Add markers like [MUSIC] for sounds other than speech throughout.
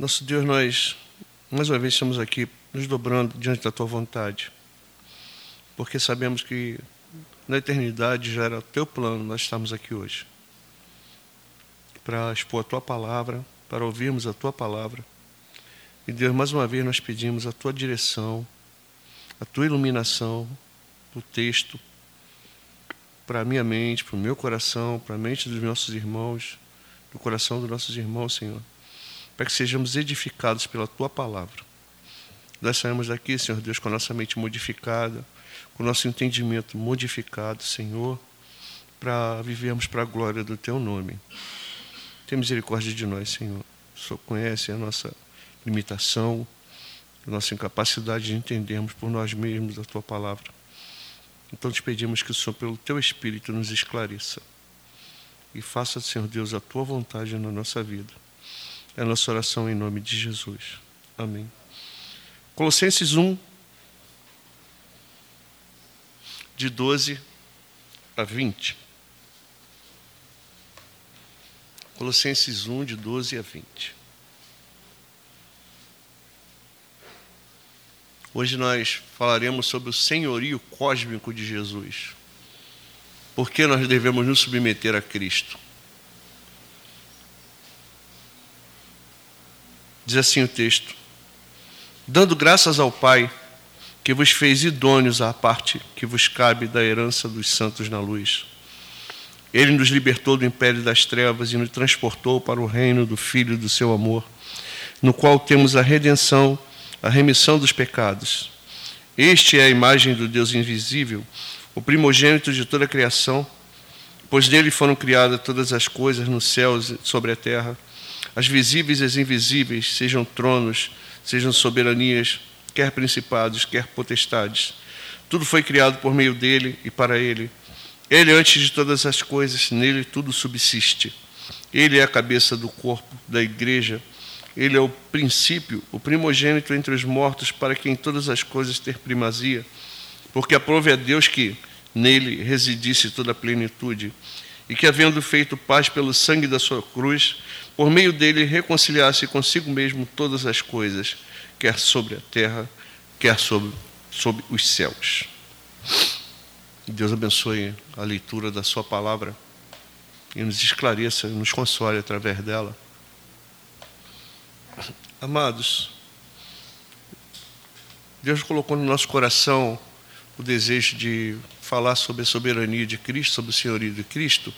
Nosso Deus, nós mais uma vez estamos aqui nos dobrando diante da tua vontade, porque sabemos que na eternidade já era o teu plano nós estamos aqui hoje para expor a tua palavra, para ouvirmos a tua palavra. E Deus, mais uma vez nós pedimos a tua direção, a tua iluminação, o texto, para a minha mente, para o meu coração, para a mente dos nossos irmãos, do coração dos nossos irmãos, Senhor, para que sejamos edificados pela tua palavra. Nós saímos daqui, Senhor Deus, com a nossa mente modificada, com o nosso entendimento modificado, Senhor, para vivermos para a glória do teu nome. Tem misericórdia de nós, Senhor. O Senhor conhece a nossa limitação, a nossa incapacidade de entendermos por nós mesmos a tua palavra. Então te pedimos que o Senhor, pelo teu Espírito, nos esclareça e faça, Senhor Deus, a tua vontade na nossa vida. É a nossa oração em nome de Jesus. Amém. Colossenses 1, de 12 a 20. Colossenses 1, de 12 a 20. Hoje nós falaremos sobre o senhorio cósmico de Jesus. Por que nós devemos nos submeter a Cristo? Diz assim o texto: Dando graças ao Pai, que vos fez idôneos à parte que vos cabe da herança dos santos na luz. Ele nos libertou do império das trevas e nos transportou para o reino do Filho do seu amor, no qual temos a redenção, a remissão dos pecados. Este é a imagem do Deus invisível o primogênito de toda a criação, pois nele foram criadas todas as coisas nos céus e sobre a terra, as visíveis e as invisíveis, sejam tronos, sejam soberanias, quer principados, quer potestades. Tudo foi criado por meio dele e para ele. Ele, antes de todas as coisas, nele tudo subsiste. Ele é a cabeça do corpo da igreja. Ele é o princípio, o primogênito entre os mortos, para que em todas as coisas ter primazia porque aprove a Deus que nele residisse toda a plenitude, e que, havendo feito paz pelo sangue da sua cruz, por meio dele reconciliasse consigo mesmo todas as coisas, quer sobre a terra, quer sobre, sobre os céus. Deus abençoe a leitura da sua palavra e nos esclareça, nos console através dela. Amados, Deus colocou no nosso coração o desejo de falar sobre a soberania de Cristo, sobre o senhorio de Cristo.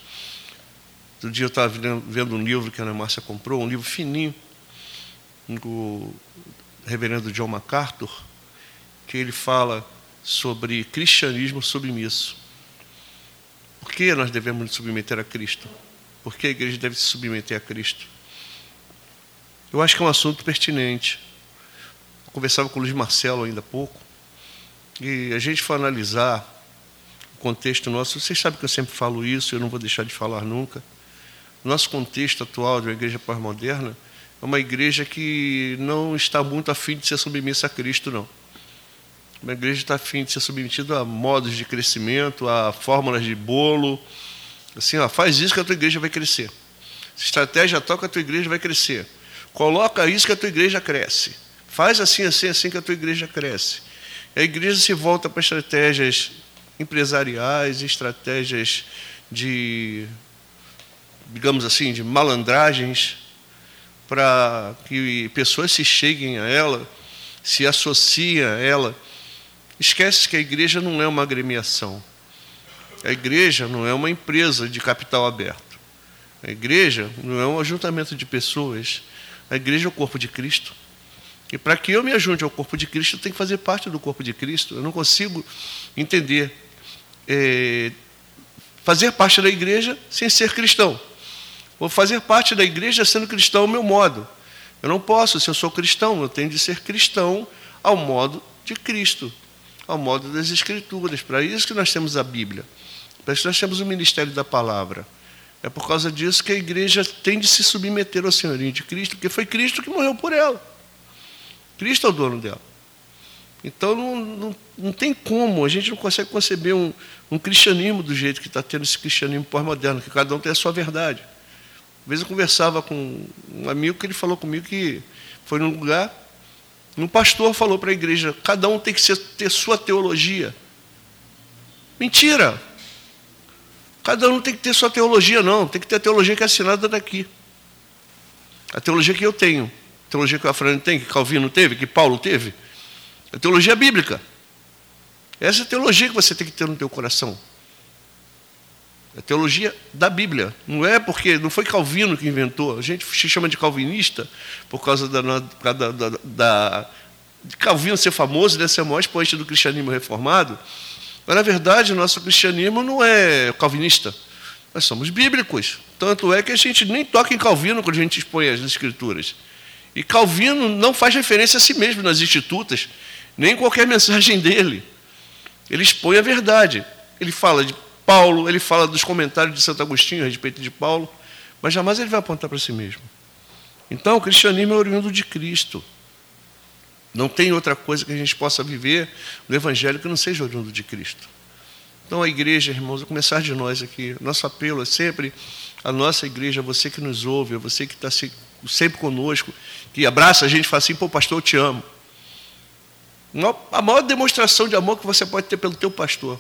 Outro dia eu estava vendo um livro que a Ana Márcia comprou, um livro fininho, do reverendo John MacArthur, que ele fala sobre cristianismo submisso. Por que nós devemos nos submeter a Cristo? Por que a igreja deve se submeter a Cristo? Eu acho que é um assunto pertinente. Eu conversava com o Luiz Marcelo ainda há pouco, e a gente for analisar o contexto nosso, vocês sabem que eu sempre falo isso, eu não vou deixar de falar nunca. Nosso contexto atual de uma igreja pós-moderna é uma igreja que não está muito afim de ser submissa a Cristo, não. Uma igreja está afim de ser submetida a modos de crescimento, a fórmulas de bolo. Assim, ó, faz isso que a tua igreja vai crescer. Estratégia toca, a tua igreja vai crescer. Coloca isso que a tua igreja cresce. Faz assim, assim, assim que a tua igreja cresce. A igreja se volta para estratégias empresariais, estratégias de, digamos assim, de malandragens, para que pessoas se cheguem a ela, se associem a ela. Esquece que a igreja não é uma agremiação. A igreja não é uma empresa de capital aberto. A igreja não é um ajuntamento de pessoas. A igreja é o corpo de Cristo. E para que eu me ajunte ao corpo de Cristo, eu tenho que fazer parte do corpo de Cristo. Eu não consigo entender é, fazer parte da igreja sem ser cristão. Ou fazer parte da igreja sendo cristão ao meu modo. Eu não posso, se eu sou cristão, eu tenho de ser cristão ao modo de Cristo, ao modo das Escrituras. Para isso que nós temos a Bíblia. Para isso que nós temos o ministério da palavra. É por causa disso que a igreja tem de se submeter ao senhorinho de Cristo, porque foi Cristo que morreu por ela. Cristo é o dono dela. Então não, não, não tem como, a gente não consegue conceber um, um cristianismo do jeito que está tendo esse cristianismo pós-moderno, que cada um tem a sua verdade. Às vezes eu conversava com um amigo que ele falou comigo que foi num lugar, um pastor falou para a igreja: cada um tem que ser, ter sua teologia. Mentira! Cada um tem que ter sua teologia, não. Tem que ter a teologia que é assinada daqui. A teologia que eu tenho. A teologia que o Afrânio tem, que Calvino teve, que Paulo teve. A teologia bíblica. Essa é a teologia que você tem que ter no teu coração. É teologia da Bíblia. Não é porque não foi Calvino que inventou. A gente se chama de calvinista por causa da, da, da, da de Calvino ser famoso, né, ser o maior expoente do cristianismo reformado. Mas, na verdade, o nosso cristianismo não é calvinista. Nós somos bíblicos. Tanto é que a gente nem toca em Calvino quando a gente expõe as escrituras. E Calvino não faz referência a si mesmo nas institutas, nem em qualquer [LAUGHS] mensagem dele. Ele expõe a verdade. Ele fala de Paulo, ele fala dos comentários de Santo Agostinho a respeito de Paulo, mas jamais ele vai apontar para si mesmo. Então, o cristianismo é oriundo de Cristo. Não tem outra coisa que a gente possa viver no Evangelho que não seja oriundo de Cristo. Então, a igreja, irmãos, a começar de nós aqui, nosso apelo é sempre a nossa igreja, você que nos ouve, você que está sempre conosco, que abraça a gente e fala assim: pô, pastor, eu te amo. A maior demonstração de amor que você pode ter pelo teu pastor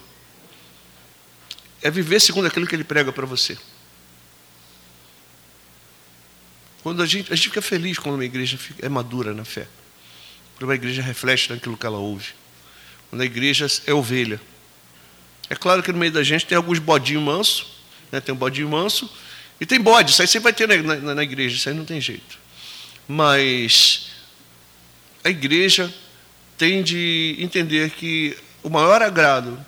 é viver segundo aquilo que ele prega para você. Quando a gente, a gente fica feliz quando uma igreja é madura na fé. Quando uma igreja reflete naquilo que ela ouve. Quando a igreja é ovelha. É claro que no meio da gente tem alguns bodinhos mansos, né? tem um bodinho manso, e tem bode, isso aí sempre vai ter na, na, na igreja, isso aí não tem jeito. Mas a igreja tem de entender que o maior agrado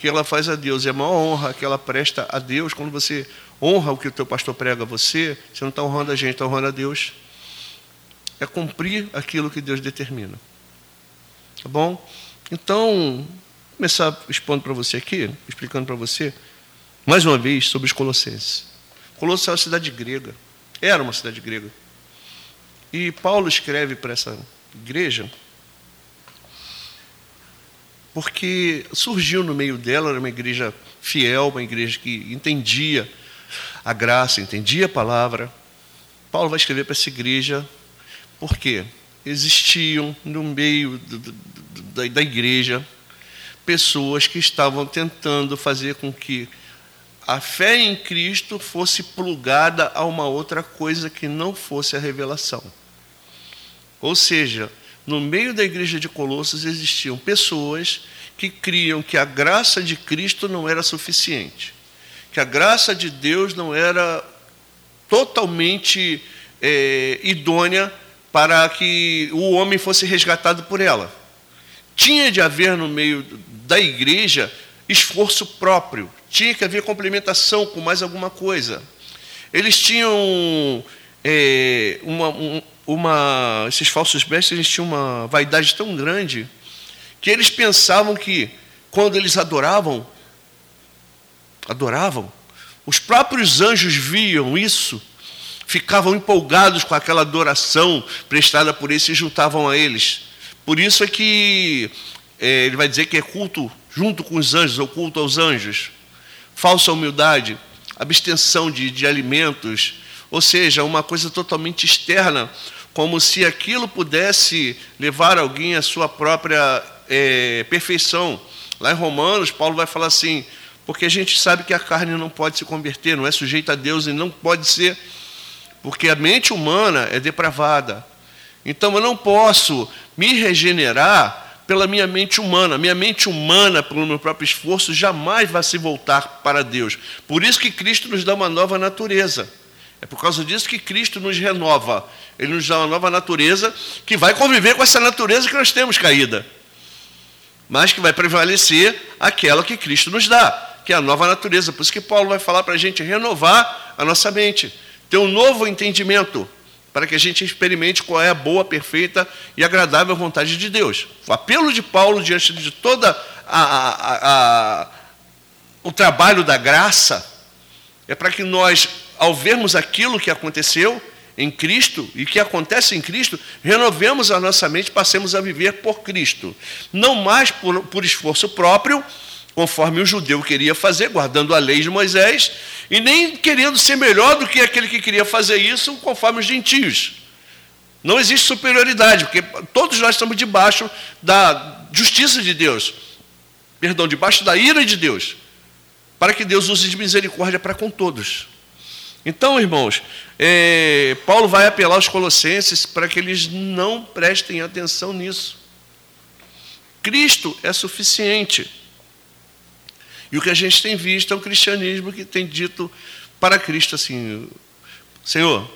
que ela faz a Deus e a maior honra que ela presta a Deus, quando você honra o que o teu pastor prega a você, você não está honrando a gente, está honrando a Deus, é cumprir aquilo que Deus determina. Tá bom? Então, começar expondo para você aqui, explicando para você, mais uma vez, sobre os colossenses. Colossos é uma cidade grega, era uma cidade grega. E Paulo escreve para essa igreja porque surgiu no meio dela uma igreja fiel, uma igreja que entendia a graça, entendia a palavra. Paulo vai escrever para essa igreja porque existiam no meio da, da igreja pessoas que estavam tentando fazer com que a fé em Cristo fosse plugada a uma outra coisa que não fosse a revelação. Ou seja, no meio da igreja de Colossos existiam pessoas que criam que a graça de Cristo não era suficiente, que a graça de Deus não era totalmente é, idônea para que o homem fosse resgatado por ela. Tinha de haver no meio da igreja esforço próprio, tinha que haver complementação com mais alguma coisa. Eles tinham é, uma, um, uma, esses falsos mestres eles tinham uma vaidade tão grande que eles pensavam que quando eles adoravam, adoravam, os próprios anjos viam isso, ficavam empolgados com aquela adoração prestada por eles e juntavam a eles. Por isso é que é, ele vai dizer que é culto junto com os anjos, ou culto aos anjos. Falsa humildade, abstenção de, de alimentos, ou seja, uma coisa totalmente externa como se aquilo pudesse levar alguém à sua própria é, perfeição. Lá em Romanos, Paulo vai falar assim: porque a gente sabe que a carne não pode se converter, não é sujeita a Deus e não pode ser, porque a mente humana é depravada. Então eu não posso me regenerar pela minha mente humana. Minha mente humana, pelo meu próprio esforço, jamais vai se voltar para Deus. Por isso que Cristo nos dá uma nova natureza. É por causa disso que Cristo nos renova. Ele nos dá uma nova natureza que vai conviver com essa natureza que nós temos caída. Mas que vai prevalecer aquela que Cristo nos dá, que é a nova natureza. Por isso que Paulo vai falar para a gente renovar a nossa mente, ter um novo entendimento, para que a gente experimente qual é a boa, perfeita e agradável vontade de Deus. O apelo de Paulo diante de toda a, a, a, o trabalho da graça é para que nós ao vermos aquilo que aconteceu em Cristo e que acontece em Cristo, renovemos a nossa mente, passemos a viver por Cristo. Não mais por, por esforço próprio, conforme o judeu queria fazer, guardando a lei de Moisés, e nem querendo ser melhor do que aquele que queria fazer isso conforme os gentios. Não existe superioridade, porque todos nós estamos debaixo da justiça de Deus, perdão, debaixo da ira de Deus, para que Deus use de misericórdia para com todos. Então, irmãos, é, Paulo vai apelar aos colossenses para que eles não prestem atenção nisso. Cristo é suficiente. E o que a gente tem visto é um cristianismo que tem dito para Cristo assim: Senhor,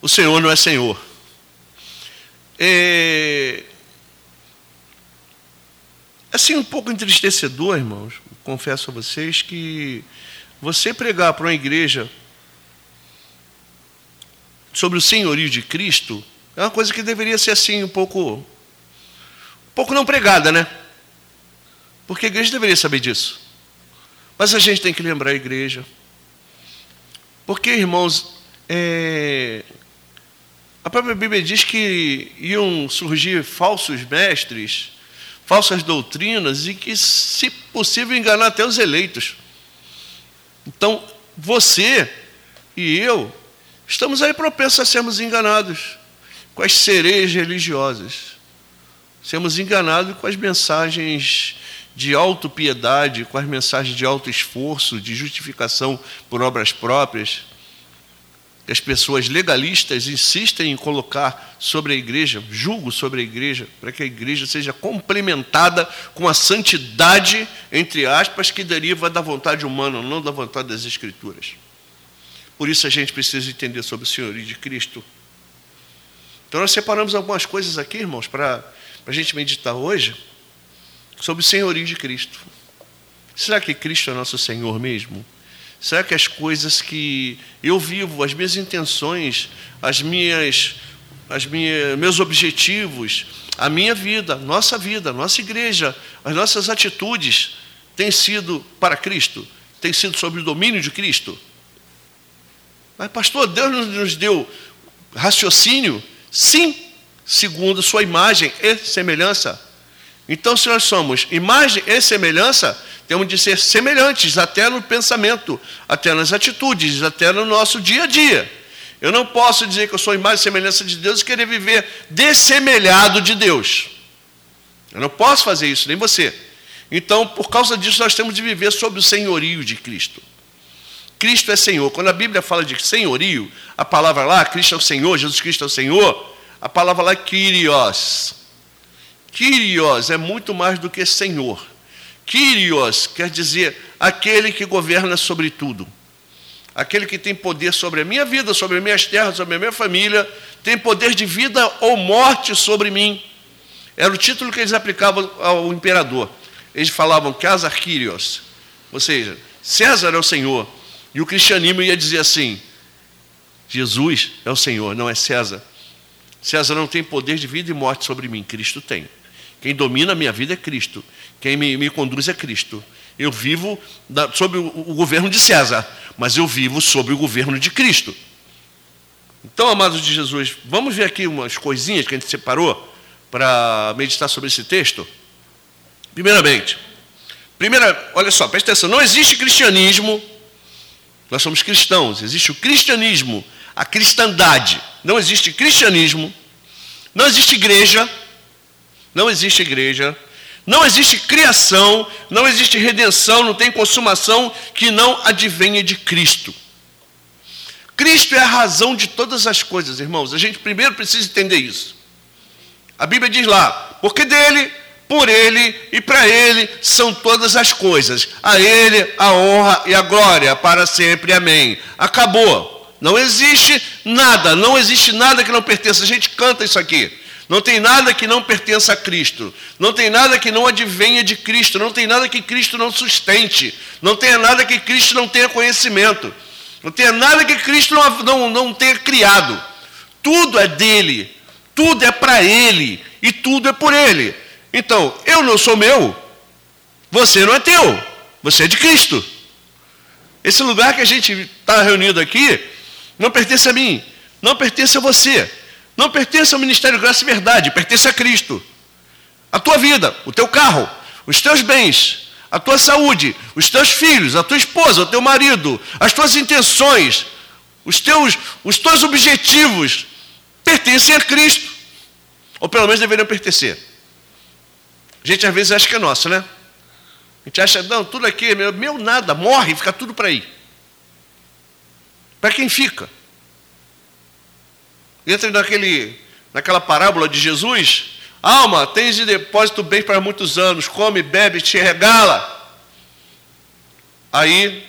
o Senhor não é Senhor. É, assim, um pouco entristecedor, irmãos, confesso a vocês que você pregar para uma igreja sobre o senhorio de Cristo é uma coisa que deveria ser assim um pouco um pouco não pregada, né? Porque a igreja deveria saber disso. Mas a gente tem que lembrar a igreja. Porque, irmãos, é... a própria Bíblia diz que iam surgir falsos mestres, falsas doutrinas e que, se possível, enganar até os eleitos. Então, você e eu Estamos aí propensos a sermos enganados com as sereias religiosas. Sermos enganados com as mensagens de autopiedade, com as mensagens de alto esforço, de justificação por obras próprias. Que as pessoas legalistas insistem em colocar sobre a igreja, julgo sobre a igreja, para que a igreja seja complementada com a santidade, entre aspas, que deriva da vontade humana, não da vontade das Escrituras. Por isso a gente precisa entender sobre o senhorio de Cristo. Então nós separamos algumas coisas aqui, irmãos, para a gente meditar hoje sobre o senhorio de Cristo. Será que Cristo é nosso Senhor mesmo? Será que as coisas que eu vivo, as minhas intenções, as minhas, as minhas, meus objetivos, a minha vida, nossa vida, nossa igreja, as nossas atitudes têm sido para Cristo? Têm sido sob o domínio de Cristo? Mas, pastor, Deus nos deu raciocínio? Sim, segundo sua imagem e semelhança. Então, se nós somos imagem e semelhança, temos de ser semelhantes até no pensamento, até nas atitudes, até no nosso dia a dia. Eu não posso dizer que eu sou imagem e semelhança de Deus e querer viver dessemelhado de Deus. Eu não posso fazer isso, nem você. Então, por causa disso, nós temos de viver sob o senhorio de Cristo. Cristo é Senhor. Quando a Bíblia fala de senhorio, a palavra lá, Cristo é o Senhor, Jesus Cristo é o Senhor, a palavra lá é Kyrios. Kyrios é muito mais do que Senhor. Kyrios quer dizer aquele que governa sobre tudo. Aquele que tem poder sobre a minha vida, sobre as minhas terras, sobre a minha família, tem poder de vida ou morte sobre mim. Era o título que eles aplicavam ao imperador. Eles falavam Casar Kyrios, ou seja, César é o Senhor, e o cristianismo ia dizer assim: Jesus é o Senhor, não é César. César não tem poder de vida e morte sobre mim, Cristo tem. Quem domina a minha vida é Cristo. Quem me, me conduz é Cristo. Eu vivo da, sob o, o governo de César, mas eu vivo sob o governo de Cristo. Então, amados de Jesus, vamos ver aqui umas coisinhas que a gente separou para meditar sobre esse texto. Primeiramente, primeira, olha só, presta atenção, não existe cristianismo nós somos cristãos, existe o cristianismo, a cristandade. Não existe cristianismo, não existe igreja, não existe igreja, não existe criação, não existe redenção, não tem consumação que não advenha de Cristo. Cristo é a razão de todas as coisas, irmãos. A gente primeiro precisa entender isso. A Bíblia diz lá: porque dele por Ele e para Ele são todas as coisas. A Ele a honra e a glória para sempre. Amém. Acabou. Não existe nada, não existe nada que não pertença. A gente canta isso aqui. Não tem nada que não pertença a Cristo. Não tem nada que não advenha de Cristo. Não tem nada que Cristo não sustente. Não tem nada que Cristo não tenha conhecimento. Não tem nada que Cristo não, não, não tenha criado. Tudo é dele. Tudo é para Ele. E tudo é por Ele. Então, eu não sou meu, você não é teu, você é de Cristo. Esse lugar que a gente está reunido aqui não pertence a mim, não pertence a você, não pertence ao Ministério Graça e Verdade, pertence a Cristo. A tua vida, o teu carro, os teus bens, a tua saúde, os teus filhos, a tua esposa, o teu marido, as tuas intenções, os teus, os teus objetivos pertencem a Cristo. Ou pelo menos deveriam pertencer. A gente às vezes acha que é nosso, né? A gente acha, não, tudo aqui é meu, meu nada, morre, fica tudo para aí. Para quem fica? Entra naquele, naquela parábola de Jesus, alma, tens de depósito bem para muitos anos, come, bebe, te regala. Aí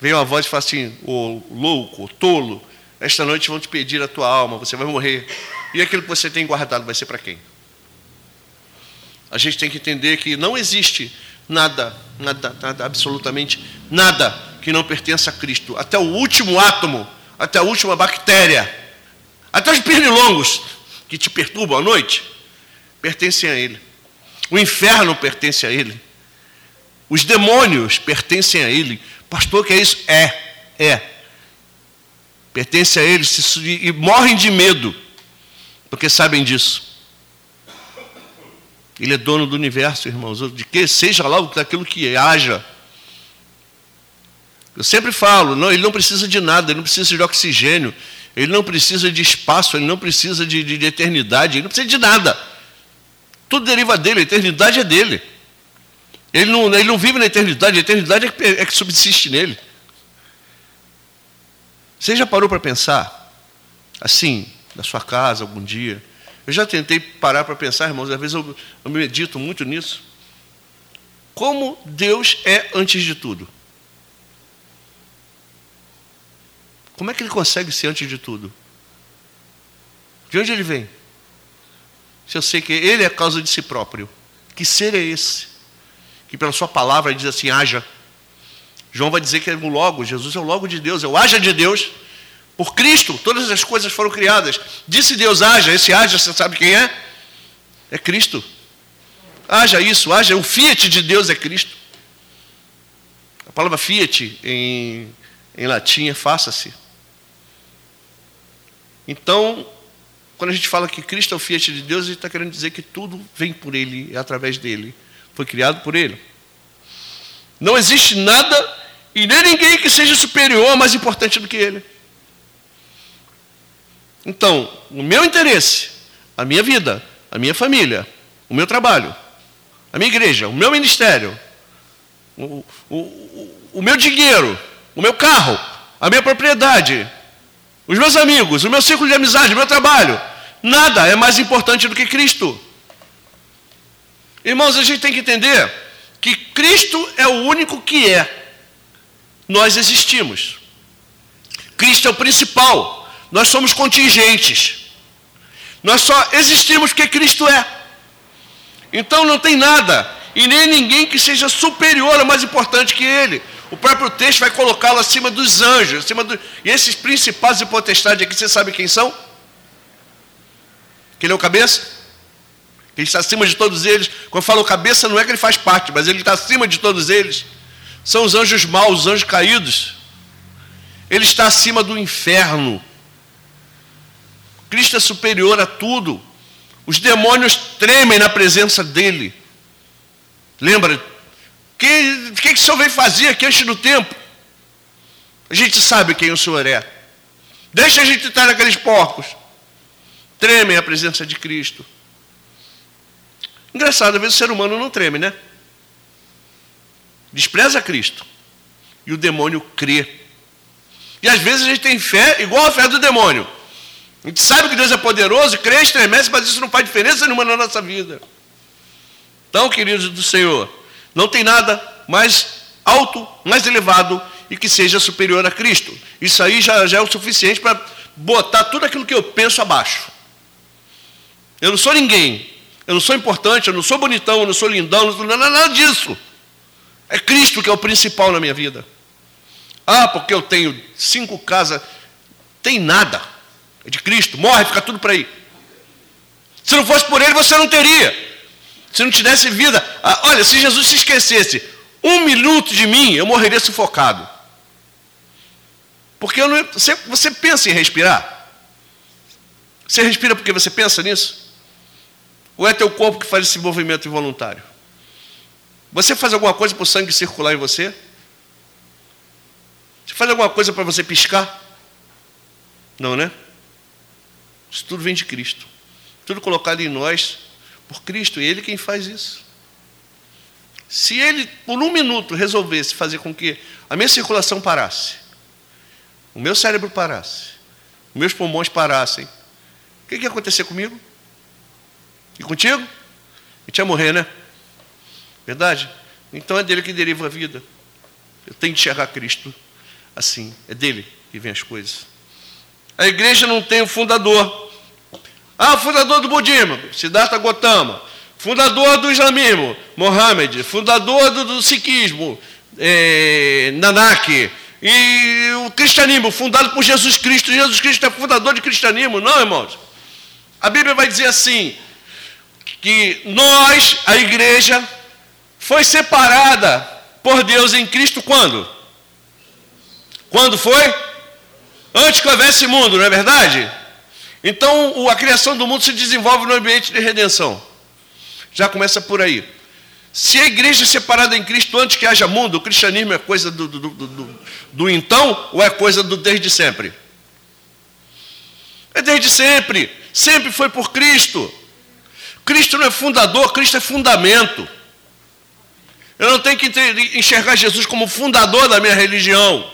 vem uma voz e fala assim: Ô louco, ô tolo, esta noite vão te pedir a tua alma, você vai morrer. E aquilo que você tem guardado vai ser para quem? A gente tem que entender que não existe nada, nada, nada, absolutamente nada que não pertença a Cristo. Até o último átomo, até a última bactéria, até os pernilongos que te perturbam à noite, pertencem a Ele. O inferno pertence a Ele. Os demônios pertencem a Ele. Pastor, que é isso? É, é. Pertence a Ele e morrem de medo, porque sabem disso. Ele é dono do universo, irmãos, de que seja lá daquilo que haja. Eu sempre falo, não, ele não precisa de nada, ele não precisa de oxigênio, ele não precisa de espaço, ele não precisa de, de, de eternidade, ele não precisa de nada. Tudo deriva dele, a eternidade é dele. Ele não, ele não vive na eternidade, a eternidade é que, é que subsiste nele. Você já parou para pensar, assim, na sua casa algum dia? Eu já tentei parar para pensar, irmãos, às vezes eu, eu medito muito nisso. Como Deus é antes de tudo? Como é que ele consegue ser antes de tudo? De onde ele vem? Se eu sei que ele é a causa de si próprio, que ser é esse? Que pela sua palavra diz assim: haja. João vai dizer que é o logo, Jesus é o logo de Deus, é o haja de Deus. Por Cristo, todas as coisas foram criadas. Disse Deus, haja. Esse haja, você sabe quem é? É Cristo. Haja isso, haja. O fiat de Deus é Cristo. A palavra fiat em, em latim é faça-se. Então, quando a gente fala que Cristo é o fiat de Deus, a gente está querendo dizer que tudo vem por Ele, é através dele. Foi criado por Ele. Não existe nada e nem ninguém que seja superior ou mais importante do que Ele. Então, o meu interesse, a minha vida, a minha família, o meu trabalho, a minha igreja, o meu ministério, o, o, o, o meu dinheiro, o meu carro, a minha propriedade, os meus amigos, o meu círculo de amizade, o meu trabalho, nada é mais importante do que Cristo. Irmãos, a gente tem que entender que Cristo é o único que é. Nós existimos. Cristo é o principal. Nós somos contingentes. Nós só existimos porque Cristo é. Então não tem nada e nem ninguém que seja superior ou mais importante que Ele. O próprio texto vai colocá-lo acima dos anjos, acima do... e esses principais e potestades aqui, você sabe quem são? Que ele é o cabeça? Que ele está acima de todos eles. Quando eu falo cabeça, não é que ele faz parte, mas ele está acima de todos eles. São os anjos maus, os anjos caídos. Ele está acima do inferno. Cristo é superior a tudo. Os demônios tremem na presença dele. Lembra? Que, que, que o Senhor veio fazer aqui antes do tempo? A gente sabe quem o Senhor é. Deixa a gente estar naqueles porcos. Tremem a presença de Cristo. Engraçado, às vezes o ser humano não treme, né? Despreza Cristo. E o demônio crê. E às vezes a gente tem fé igual a fé do demônio. A gente sabe que Deus é poderoso, crê, estremece, mas isso não faz diferença nenhuma na nossa vida. Então, queridos do Senhor, não tem nada mais alto, mais elevado e que seja superior a Cristo. Isso aí já, já é o suficiente para botar tudo aquilo que eu penso abaixo. Eu não sou ninguém, eu não sou importante, eu não sou bonitão, eu não sou lindão, não sou nada disso. É Cristo que é o principal na minha vida. Ah, porque eu tenho cinco casas, tem nada é de Cristo, morre, fica tudo para aí. Se não fosse por ele, você não teria. Se não te desse vida. Ah, olha, se Jesus se esquecesse um minuto de mim, eu morreria sufocado. Porque não, você, você pensa em respirar? Você respira porque você pensa nisso? Ou é teu corpo que faz esse movimento involuntário? Você faz alguma coisa para o sangue circular em você? Você faz alguma coisa para você piscar? Não, né? Isso tudo vem de Cristo. Tudo colocado em nós por Cristo, e Ele quem faz isso. Se Ele, por um minuto, resolvesse fazer com que a minha circulação parasse, o meu cérebro parasse, os meus pulmões parassem, o que, que ia acontecer comigo? E contigo? A gente ia morrer, né? Verdade? Então é dele que deriva a vida. Eu tenho que enxergar Cristo assim. É dele que vem as coisas. A igreja não tem o fundador. Ah, fundador do budismo, Siddhartha Gautama. Fundador do islamismo, Mohammed. Fundador do, do sikhismo, é, Nanak. E o cristianismo, fundado por Jesus Cristo. Jesus Cristo é fundador de cristianismo. Não, irmãos. A Bíblia vai dizer assim: que nós, a igreja, foi separada por Deus em Cristo quando? Quando foi? Antes que houvesse mundo, não é verdade? Então a criação do mundo se desenvolve no ambiente de redenção. Já começa por aí. Se a igreja é separada em Cristo antes que haja mundo, o cristianismo é coisa do, do, do, do, do então ou é coisa do desde sempre? É desde sempre. Sempre foi por Cristo. Cristo não é fundador, Cristo é fundamento. Eu não tenho que enxergar Jesus como fundador da minha religião.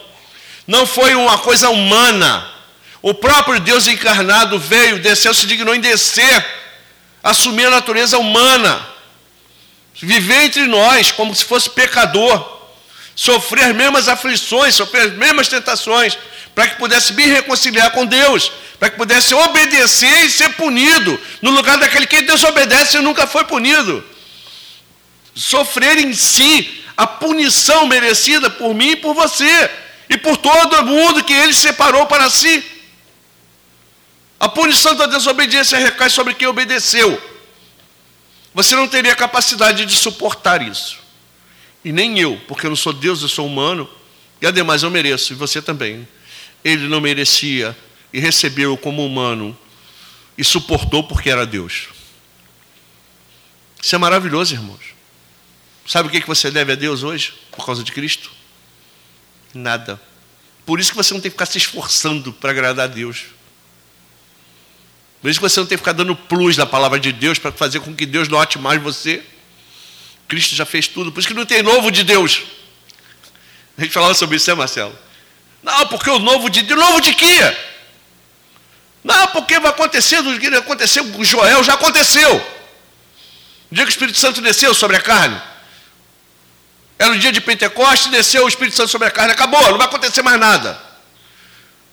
Não foi uma coisa humana. O próprio Deus encarnado veio, desceu, se dignou em descer, assumir a natureza humana, viver entre nós como se fosse pecador, sofrer as mesmas aflições, sofrer as mesmas tentações, para que pudesse me reconciliar com Deus, para que pudesse obedecer e ser punido, no lugar daquele que Deus obedece e nunca foi punido sofrer em si a punição merecida por mim e por você, e por todo mundo que ele separou para si. A punição da desobediência recai sobre quem obedeceu. Você não teria capacidade de suportar isso. E nem eu, porque eu não sou Deus, eu sou humano, e ademais eu mereço, e você também. Ele não merecia e recebeu como humano e suportou porque era Deus. Isso é maravilhoso, irmãos. Sabe o que você deve a Deus hoje, por causa de Cristo? Nada. Por isso que você não tem que ficar se esforçando para agradar a Deus. Por isso que você não tem que ficar dando plus na palavra de Deus para fazer com que Deus note mais você. Cristo já fez tudo. Por isso que não tem novo de Deus. A gente falava sobre isso, né, Marcelo? Não, porque o novo de Deus. Novo de quê? Não, porque vai acontecer do que aconteceu com Joel, já aconteceu. O dia que o Espírito Santo desceu sobre a carne. Era o dia de Pentecostes, desceu o Espírito Santo sobre a carne, acabou, não vai acontecer mais nada.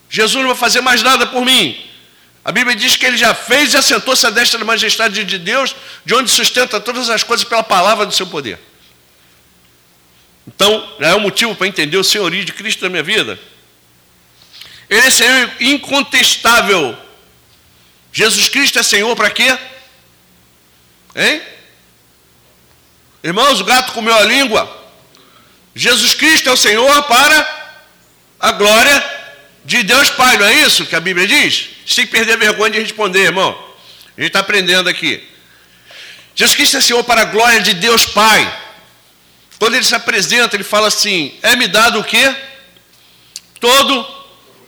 Jesus não vai fazer mais nada por mim. A Bíblia diz que ele já fez e assentou-se à destra da majestade de Deus, de onde sustenta todas as coisas pela palavra do seu poder. Então, já é um motivo para entender o senhorio de Cristo na minha vida. Ele é Senhor incontestável. Jesus Cristo é Senhor para quê? Hein? Irmãos, o gato comeu a língua. Jesus Cristo é o Senhor para a glória de Deus Pai, não é isso que a Bíblia diz? Você tem que perder a vergonha de responder, irmão. A gente está aprendendo aqui. Jesus Cristo é Senhor para a glória de Deus Pai. Quando ele se apresenta, ele fala assim: é-me dado o quê? Todo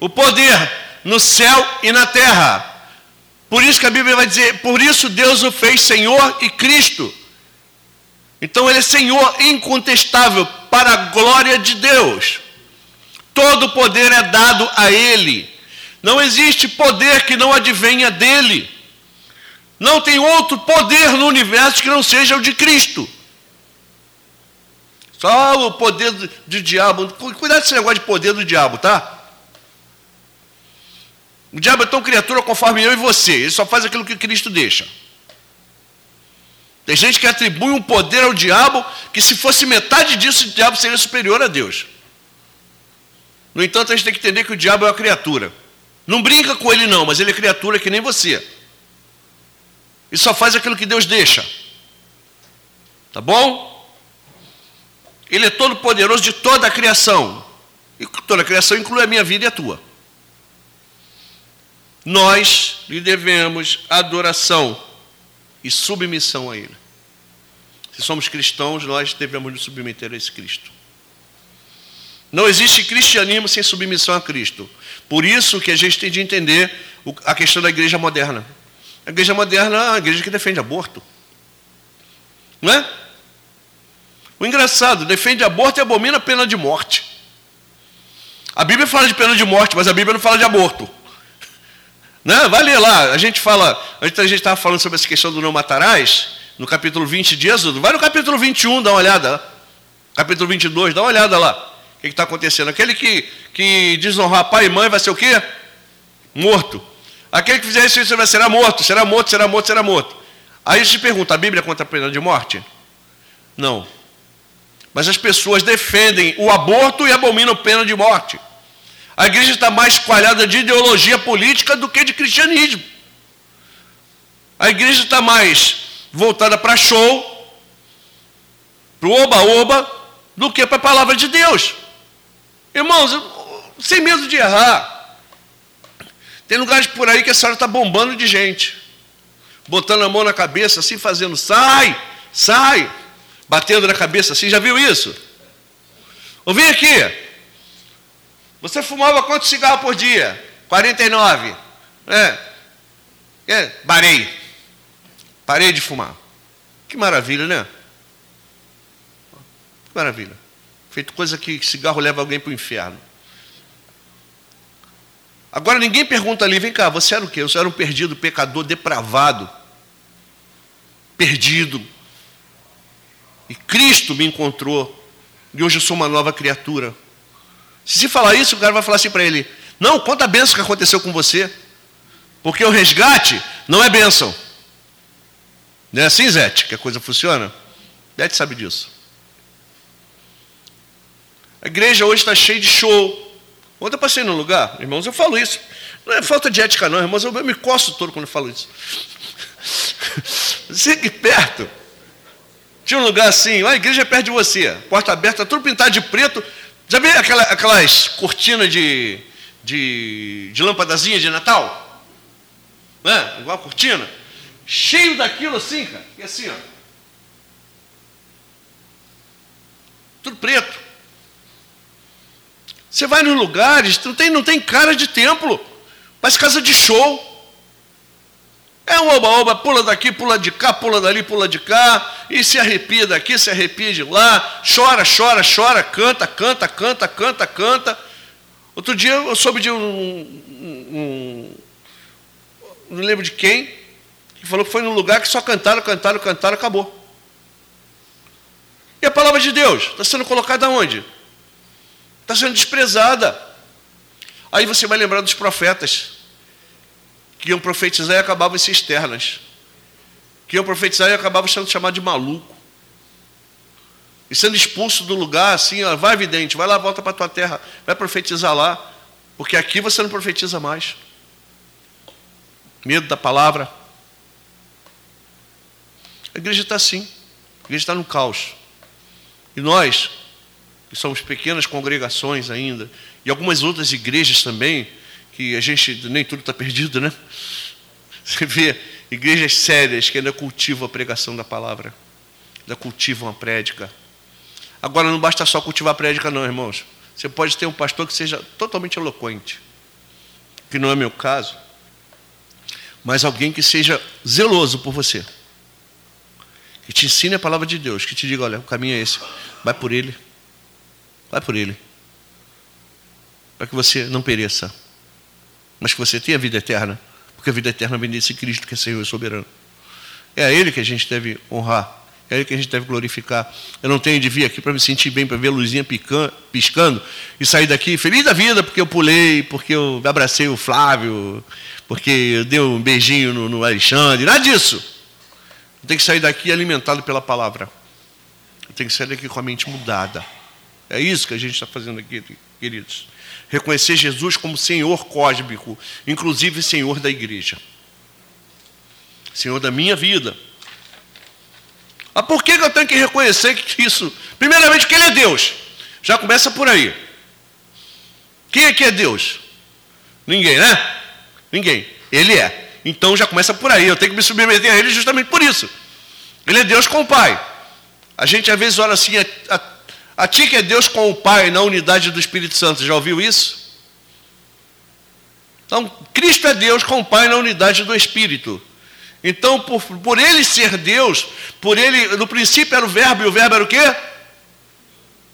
o poder no céu e na terra. Por isso que a Bíblia vai dizer: por isso Deus o fez Senhor e Cristo. Então ele é Senhor incontestável para a glória de Deus. Todo poder é dado a ele. Não existe poder que não advenha dele. Não tem outro poder no universo que não seja o de Cristo. Só o poder do, do diabo. Cuidado com esse negócio de poder do diabo, tá? O diabo é tão criatura conforme eu e você. Ele só faz aquilo que Cristo deixa. Tem gente que atribui um poder ao diabo que, se fosse metade disso, o diabo seria superior a Deus. No entanto, a gente tem que entender que o diabo é uma criatura. Não brinca com ele, não, mas ele é criatura que nem você. E só faz aquilo que Deus deixa. Tá bom? Ele é todo poderoso de toda a criação. E toda a criação inclui a minha vida e a tua. Nós lhe devemos adoração e submissão a Ele. Se somos cristãos, nós devemos nos submeter a esse Cristo. Não existe cristianismo sem submissão a Cristo. Por isso que a gente tem de entender a questão da igreja moderna. A igreja moderna é uma igreja que defende aborto. Não é? O engraçado, defende aborto e abomina a pena de morte. A Bíblia fala de pena de morte, mas a Bíblia não fala de aborto. Né? vai ler lá. A gente fala, a gente estava falando sobre essa questão do não matarás, no capítulo 20 de Êxodo. Vai no capítulo 21, dá uma olhada. Capítulo 22, dá uma olhada lá. O que está acontecendo? Aquele que, que desonrar pai e mãe vai ser o quê? Morto. Aquele que fizer isso, você vai será morto, será morto, será morto, será morto. Aí se pergunta, a Bíblia conta a pena de morte? Não. Mas as pessoas defendem o aborto e abominam pena de morte. A igreja está mais coalhada de ideologia política do que de cristianismo. A igreja está mais voltada para show, para o oba-oba, do que para a palavra de Deus. Irmãos, sem medo de errar. Tem lugares por aí que a senhora está bombando de gente. Botando a mão na cabeça, assim, fazendo, sai, sai. Batendo na cabeça assim, já viu isso? Ouvi aqui. Você fumava quantos cigarros por dia? 49. É. é. Parei. Parei de fumar. Que maravilha, né? Que maravilha. Feito coisa que cigarro leva alguém para o inferno. Agora ninguém pergunta ali, vem cá, você era o quê? Você era um perdido, pecador, depravado, perdido. E Cristo me encontrou. E hoje eu sou uma nova criatura. Se se falar isso, o cara vai falar assim para ele: Não, conta a bênção que aconteceu com você. Porque o resgate não é bênção. Não é assim, Zete, que a coisa funciona? Zete sabe disso. A igreja hoje está cheia de show. Ontem eu passei num lugar, irmãos, eu falo isso. Não é falta de ética, não, irmãos, eu me coço todo quando eu falo isso. [LAUGHS] Aqui perto. Tinha um lugar assim, a igreja é perto de você, porta aberta, tudo pintado de preto. Já viu aquela, aquelas cortinas de, de, de lâmpadazinha de Natal? Né? Igual a cortina. Cheio daquilo assim, cara. E assim, ó. Tudo preto. Você vai nos lugares, não tem, não tem cara de templo, mas casa de show. É um oba-oba, pula daqui, pula de cá, pula dali, pula de cá, e se arrepia daqui, se arrepia de lá, chora, chora, chora, canta, canta, canta, canta, canta. Outro dia eu soube de um, um não lembro de quem, que falou que foi num lugar que só cantaram, cantaram, cantaram, acabou. E a palavra de Deus está sendo colocada onde? Está sendo desprezada. Aí você vai lembrar dos profetas que iam profetizar e acabavam em cisternas. Que iam profetizar e acabavam sendo chamados de maluco. E sendo expulso do lugar, assim, ó, vai vidente, vai lá, volta para tua terra, vai profetizar lá, porque aqui você não profetiza mais. Medo da palavra. A igreja está assim, a igreja está no caos. E nós, que somos pequenas congregações ainda, e algumas outras igrejas também, que a gente nem tudo está perdido, né? [LAUGHS] Você vê igrejas sérias que ainda cultivam a pregação da palavra, ainda cultivam a prédica. Agora não basta só cultivar a prédica, não, irmãos. Você pode ter um pastor que seja totalmente eloquente, que não é meu caso, mas alguém que seja zeloso por você, que te ensine a palavra de Deus, que te diga: olha, o caminho é esse, vai por ele. Vai por ele. Para que você não pereça. Mas que você tenha vida eterna. Porque a vida eterna vem desse Cristo que é Senhor e soberano. É a Ele que a gente deve honrar. É a Ele que a gente deve glorificar. Eu não tenho de vir aqui para me sentir bem, para ver a luzinha piscando e sair daqui feliz da vida porque eu pulei, porque eu abracei o Flávio, porque eu dei um beijinho no, no Alexandre. Nada disso. Eu tenho que sair daqui alimentado pela palavra. Eu tenho que sair daqui com a mente mudada. É isso que a gente está fazendo aqui, queridos. Reconhecer Jesus como Senhor cósmico, inclusive Senhor da igreja. Senhor da minha vida. Ah, por que eu tenho que reconhecer que isso? Primeiramente, que Ele é Deus. Já começa por aí. Quem é que é Deus? Ninguém, né? Ninguém. Ele é. Então já começa por aí. Eu tenho que me submeter a Ele justamente por isso. Ele é Deus com o Pai. A gente às vezes olha assim, a ti que é Deus com o Pai na unidade do Espírito Santo. Já ouviu isso? Então, Cristo é Deus com o Pai na unidade do Espírito. Então, por, por ele ser Deus, por ele, no princípio era o verbo, e o verbo era o quê?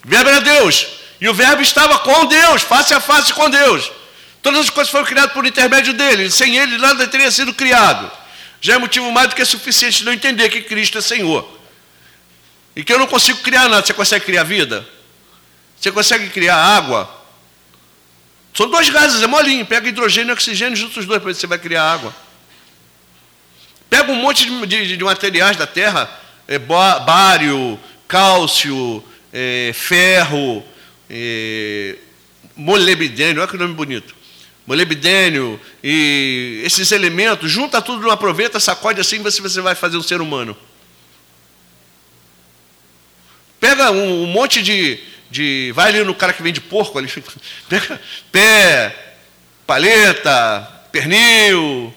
O verbo era Deus. E o verbo estava com Deus, face a face com Deus. Todas as coisas foram criadas por intermédio dele. Sem ele, nada teria sido criado. Já é motivo mais do que suficiente de não entender que Cristo é Senhor. E que eu não consigo criar nada. Você consegue criar vida? Você consegue criar água? São dois gases, é molinho. Pega hidrogênio e oxigênio, juntos os dois, para você vai criar água. Pega um monte de, de, de materiais da Terra, é, bário, cálcio, é, ferro, é, molibdênio, olha que nome bonito. Molibdênio e esses elementos, junta tudo numa proveta, sacode assim, você, você vai fazer um ser humano. Pega um, um monte de, de. Vai ali no cara que vende porco, ali, [LAUGHS] pega pé, paleta, pernil,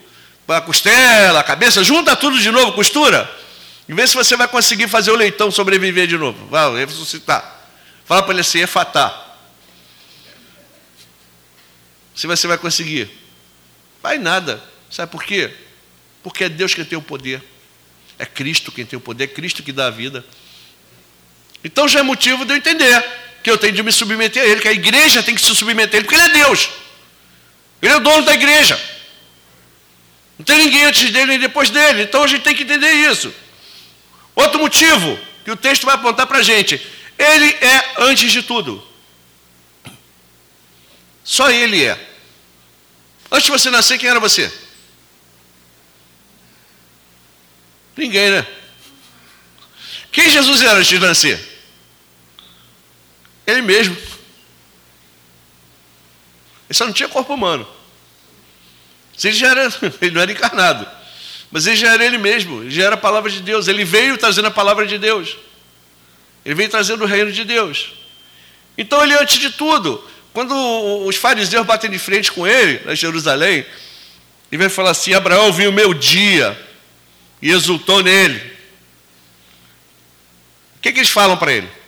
costela, cabeça, junta tudo de novo, costura, e vê se você vai conseguir fazer o leitão sobreviver de novo. Vai ressuscitar. Fala para ele assim, efatá. Se você vai conseguir. Vai nada. Sabe por quê? Porque é Deus quem tem o poder. É Cristo quem tem o poder, é Cristo que dá a vida. Então já é motivo de eu entender que eu tenho de me submeter a Ele, que a igreja tem que se submeter a Ele, porque Ele é Deus. Ele é o dono da igreja. Não tem ninguém antes dele nem depois dele. Então a gente tem que entender isso. Outro motivo que o texto vai apontar para a gente: Ele é antes de tudo. Só Ele é. Antes de você nascer, quem era você? Ninguém, né? Quem Jesus era antes de nascer? Ele mesmo. Ele só não tinha corpo humano. Ele já era, [LAUGHS] ele não era encarnado, mas ele já era ele mesmo, ele já era a palavra de Deus. Ele veio trazendo a palavra de Deus. Ele veio trazendo o reino de Deus. Então ele antes de tudo, quando os fariseus batem de frente com ele, na Jerusalém, ele vai falar assim: Abraão viu o meu dia e exultou nele. O que, que eles falam para ele?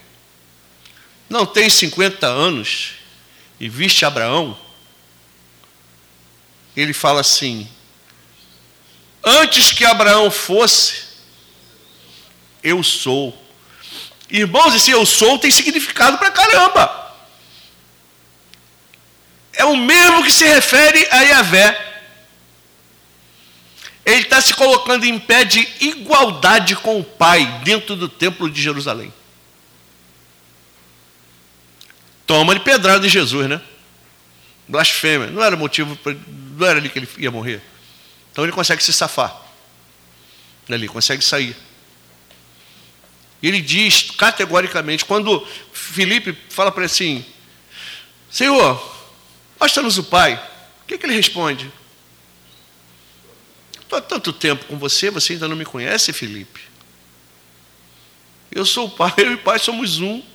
Não tem 50 anos e viste Abraão? Ele fala assim: Antes que Abraão fosse, eu sou. Irmãos, esse eu sou tem significado para caramba. É o mesmo que se refere a Yahvé. Ele está se colocando em pé de igualdade com o Pai dentro do templo de Jerusalém. Toma-lhe pedrada de Jesus, né? Blasfêmia. Não era motivo, pra, não era ali que ele ia morrer. Então ele consegue se safar. Ali, consegue sair. Ele diz categoricamente, quando Felipe fala para ele assim, Senhor, mostra-nos o Pai. O que, que ele responde? Estou há tanto tempo com você, você ainda não me conhece, Felipe? Eu sou o Pai, eu e o Pai somos um.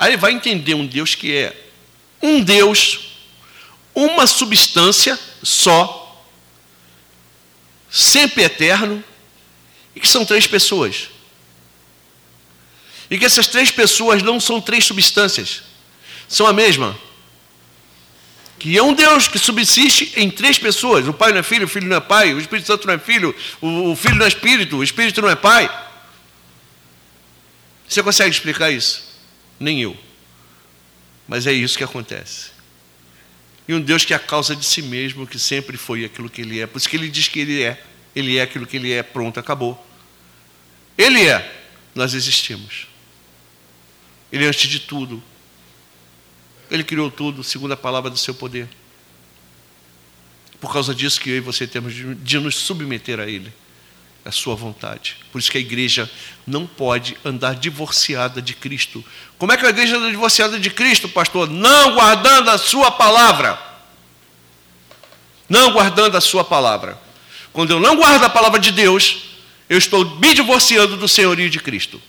Aí vai entender um Deus que é um Deus, uma substância só, sempre eterno, e que são três pessoas. E que essas três pessoas não são três substâncias, são a mesma. Que é um Deus que subsiste em três pessoas: o Pai não é filho, o Filho não é pai, o Espírito Santo não é filho, o Filho não é Espírito, o Espírito não é pai. Você consegue explicar isso? Nem eu. Mas é isso que acontece. E um Deus que é a causa de si mesmo, que sempre foi aquilo que ele é. Por isso que ele diz que ele é. Ele é aquilo que ele é, pronto, acabou. Ele é, nós existimos. Ele é antes de tudo. Ele criou tudo segundo a palavra do seu poder. Por causa disso que eu e você temos de nos submeter a Ele a sua vontade. Por isso que a igreja não pode andar divorciada de Cristo. Como é que a igreja anda divorciada de Cristo, pastor? Não guardando a sua palavra. Não guardando a sua palavra. Quando eu não guardo a palavra de Deus, eu estou me divorciando do senhorio de Cristo.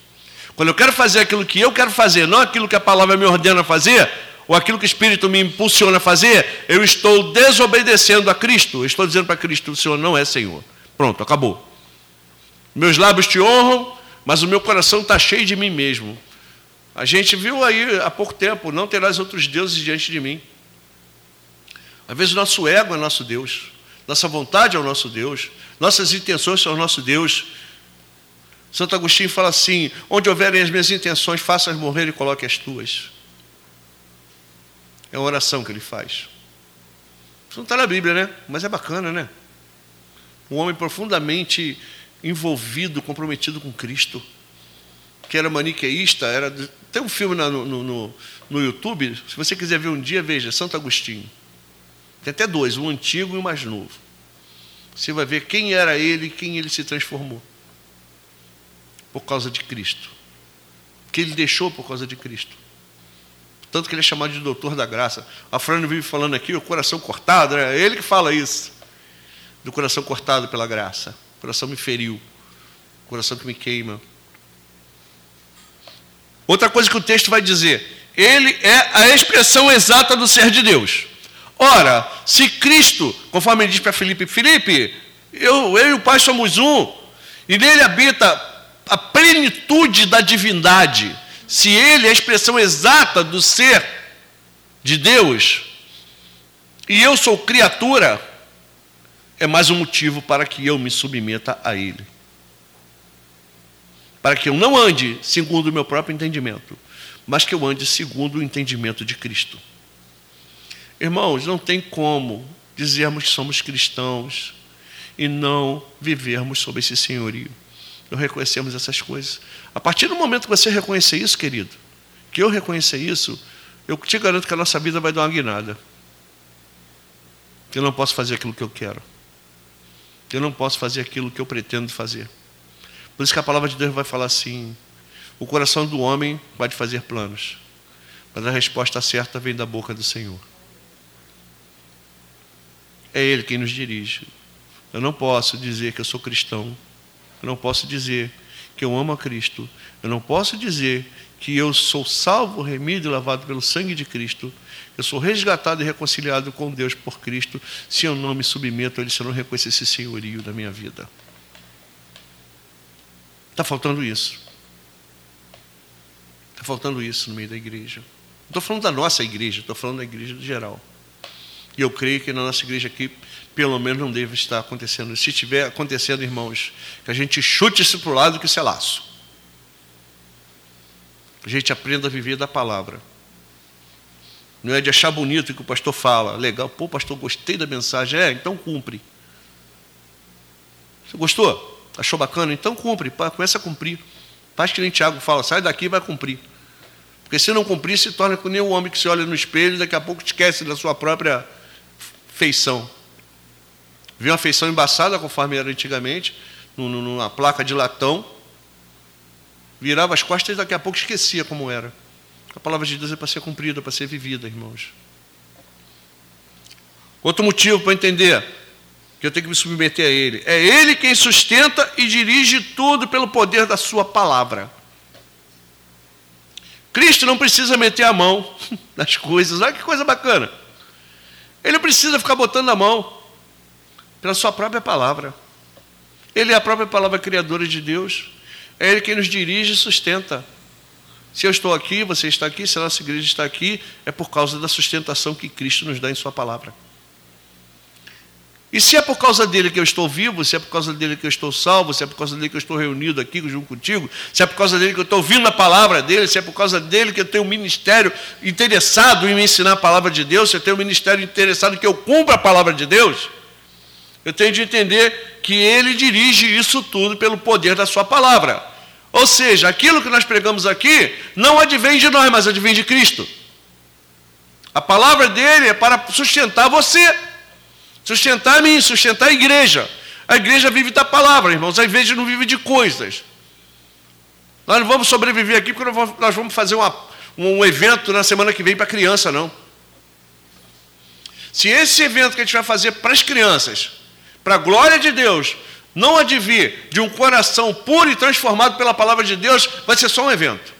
Quando eu quero fazer aquilo que eu quero fazer, não aquilo que a palavra me ordena fazer, ou aquilo que o Espírito me impulsiona a fazer, eu estou desobedecendo a Cristo. Eu estou dizendo para Cristo: o Senhor não é Senhor. Pronto, acabou. Meus lábios te honram, mas o meu coração está cheio de mim mesmo. A gente viu aí há pouco tempo: não terás outros deuses diante de mim. Às vezes, nosso ego é nosso Deus, nossa vontade é o nosso Deus, nossas intenções são o nosso Deus. Santo Agostinho fala assim: onde houverem as minhas intenções, faça-as morrer e coloque as tuas. É uma oração que ele faz. Isso não está na Bíblia, né? Mas é bacana, né? Um homem profundamente envolvido, comprometido com Cristo, que era maniqueísta, era. Tem um filme no, no, no, YouTube, se você quiser ver um dia, veja, Santo Agostinho. Tem até dois, um antigo e um mais novo. Você vai ver quem era ele e quem ele se transformou. Por causa de Cristo. Que ele deixou por causa de Cristo. Tanto que ele é chamado de doutor da graça. A Fran vive falando aqui, o coração cortado, é ele que fala isso. Do coração cortado pela graça. Coração me feriu. Coração que me queima. Outra coisa que o texto vai dizer: ele é a expressão exata do ser de Deus. Ora, se Cristo, conforme ele diz para Felipe, Felipe, eu, eu e o Pai somos um, e nele habita a plenitude da divindade se ele é a expressão exata do ser de Deus, e eu sou criatura, é mais um motivo para que eu me submeta a ele. Para que eu não ande segundo o meu próprio entendimento, mas que eu ande segundo o entendimento de Cristo. Irmãos, não tem como dizermos que somos cristãos e não vivermos sob esse senhorio não reconhecemos essas coisas. A partir do momento que você reconhecer isso, querido, que eu reconhecer isso, eu te garanto que a nossa vida vai dar uma guinada. Que eu não posso fazer aquilo que eu quero. Eu não posso fazer aquilo que eu pretendo fazer. Por isso que a palavra de Deus vai falar assim: o coração do homem pode fazer planos, mas a resposta certa vem da boca do Senhor. É Ele quem nos dirige. Eu não posso dizer que eu sou cristão eu não posso dizer que eu amo a Cristo. Eu não posso dizer que eu sou salvo, remido e lavado pelo sangue de Cristo. Eu sou resgatado e reconciliado com Deus por Cristo, se eu não me submeto a Ele, se eu não reconhecer esse senhorio da minha vida. Está faltando isso. Está faltando isso no meio da igreja. Não estou falando da nossa igreja, estou falando da igreja geral. E eu creio que na nossa igreja aqui pelo menos não deve estar acontecendo. Se estiver acontecendo, irmãos, que a gente chute isso para o lado que isso é laço. A gente aprenda a viver da palavra. Não é de achar bonito o que o pastor fala. Legal, pô, pastor, gostei da mensagem. É, então cumpre. Você gostou? Achou bacana? Então cumpre, começa a cumprir. Faz que nem Tiago fala, sai daqui e vai cumprir. Porque se não cumprir, se torna nem o homem que se olha no espelho e daqui a pouco esquece da sua própria feição. Viu uma feição embaçada, conforme era antigamente, numa placa de latão, virava as costas e daqui a pouco esquecia como era. A palavra de Deus é para ser cumprida, para ser vivida, irmãos. Outro motivo para entender que eu tenho que me submeter a Ele. É Ele quem sustenta e dirige tudo pelo poder da Sua palavra. Cristo não precisa meter a mão [LAUGHS] nas coisas. Olha que coisa bacana. Ele não precisa ficar botando a mão pela sua própria palavra. Ele é a própria palavra criadora de Deus. É Ele quem nos dirige e sustenta. Se eu estou aqui, você está aqui, se a nossa igreja está aqui, é por causa da sustentação que Cristo nos dá em Sua palavra. E se é por causa dele que eu estou vivo, se é por causa dele que eu estou salvo, se é por causa dele que eu estou reunido aqui junto contigo, se é por causa dele que eu estou ouvindo a palavra dele, se é por causa dele que eu tenho um ministério interessado em me ensinar a palavra de Deus, se eu tenho um ministério interessado em que eu cumpra a palavra de Deus, eu tenho de entender que ele dirige isso tudo pelo poder da sua palavra. Ou seja, aquilo que nós pregamos aqui não advém de nós, mas advém de Cristo. A palavra dele é para sustentar você, sustentar mim, sustentar a igreja. A igreja vive da palavra, irmãos, a igreja não vive de coisas. Nós não vamos sobreviver aqui porque nós vamos fazer uma, um evento na semana que vem para criança, não. Se esse evento que a gente vai fazer para as crianças para a glória de Deus, não advir de um coração puro e transformado pela palavra de Deus, vai ser só um evento.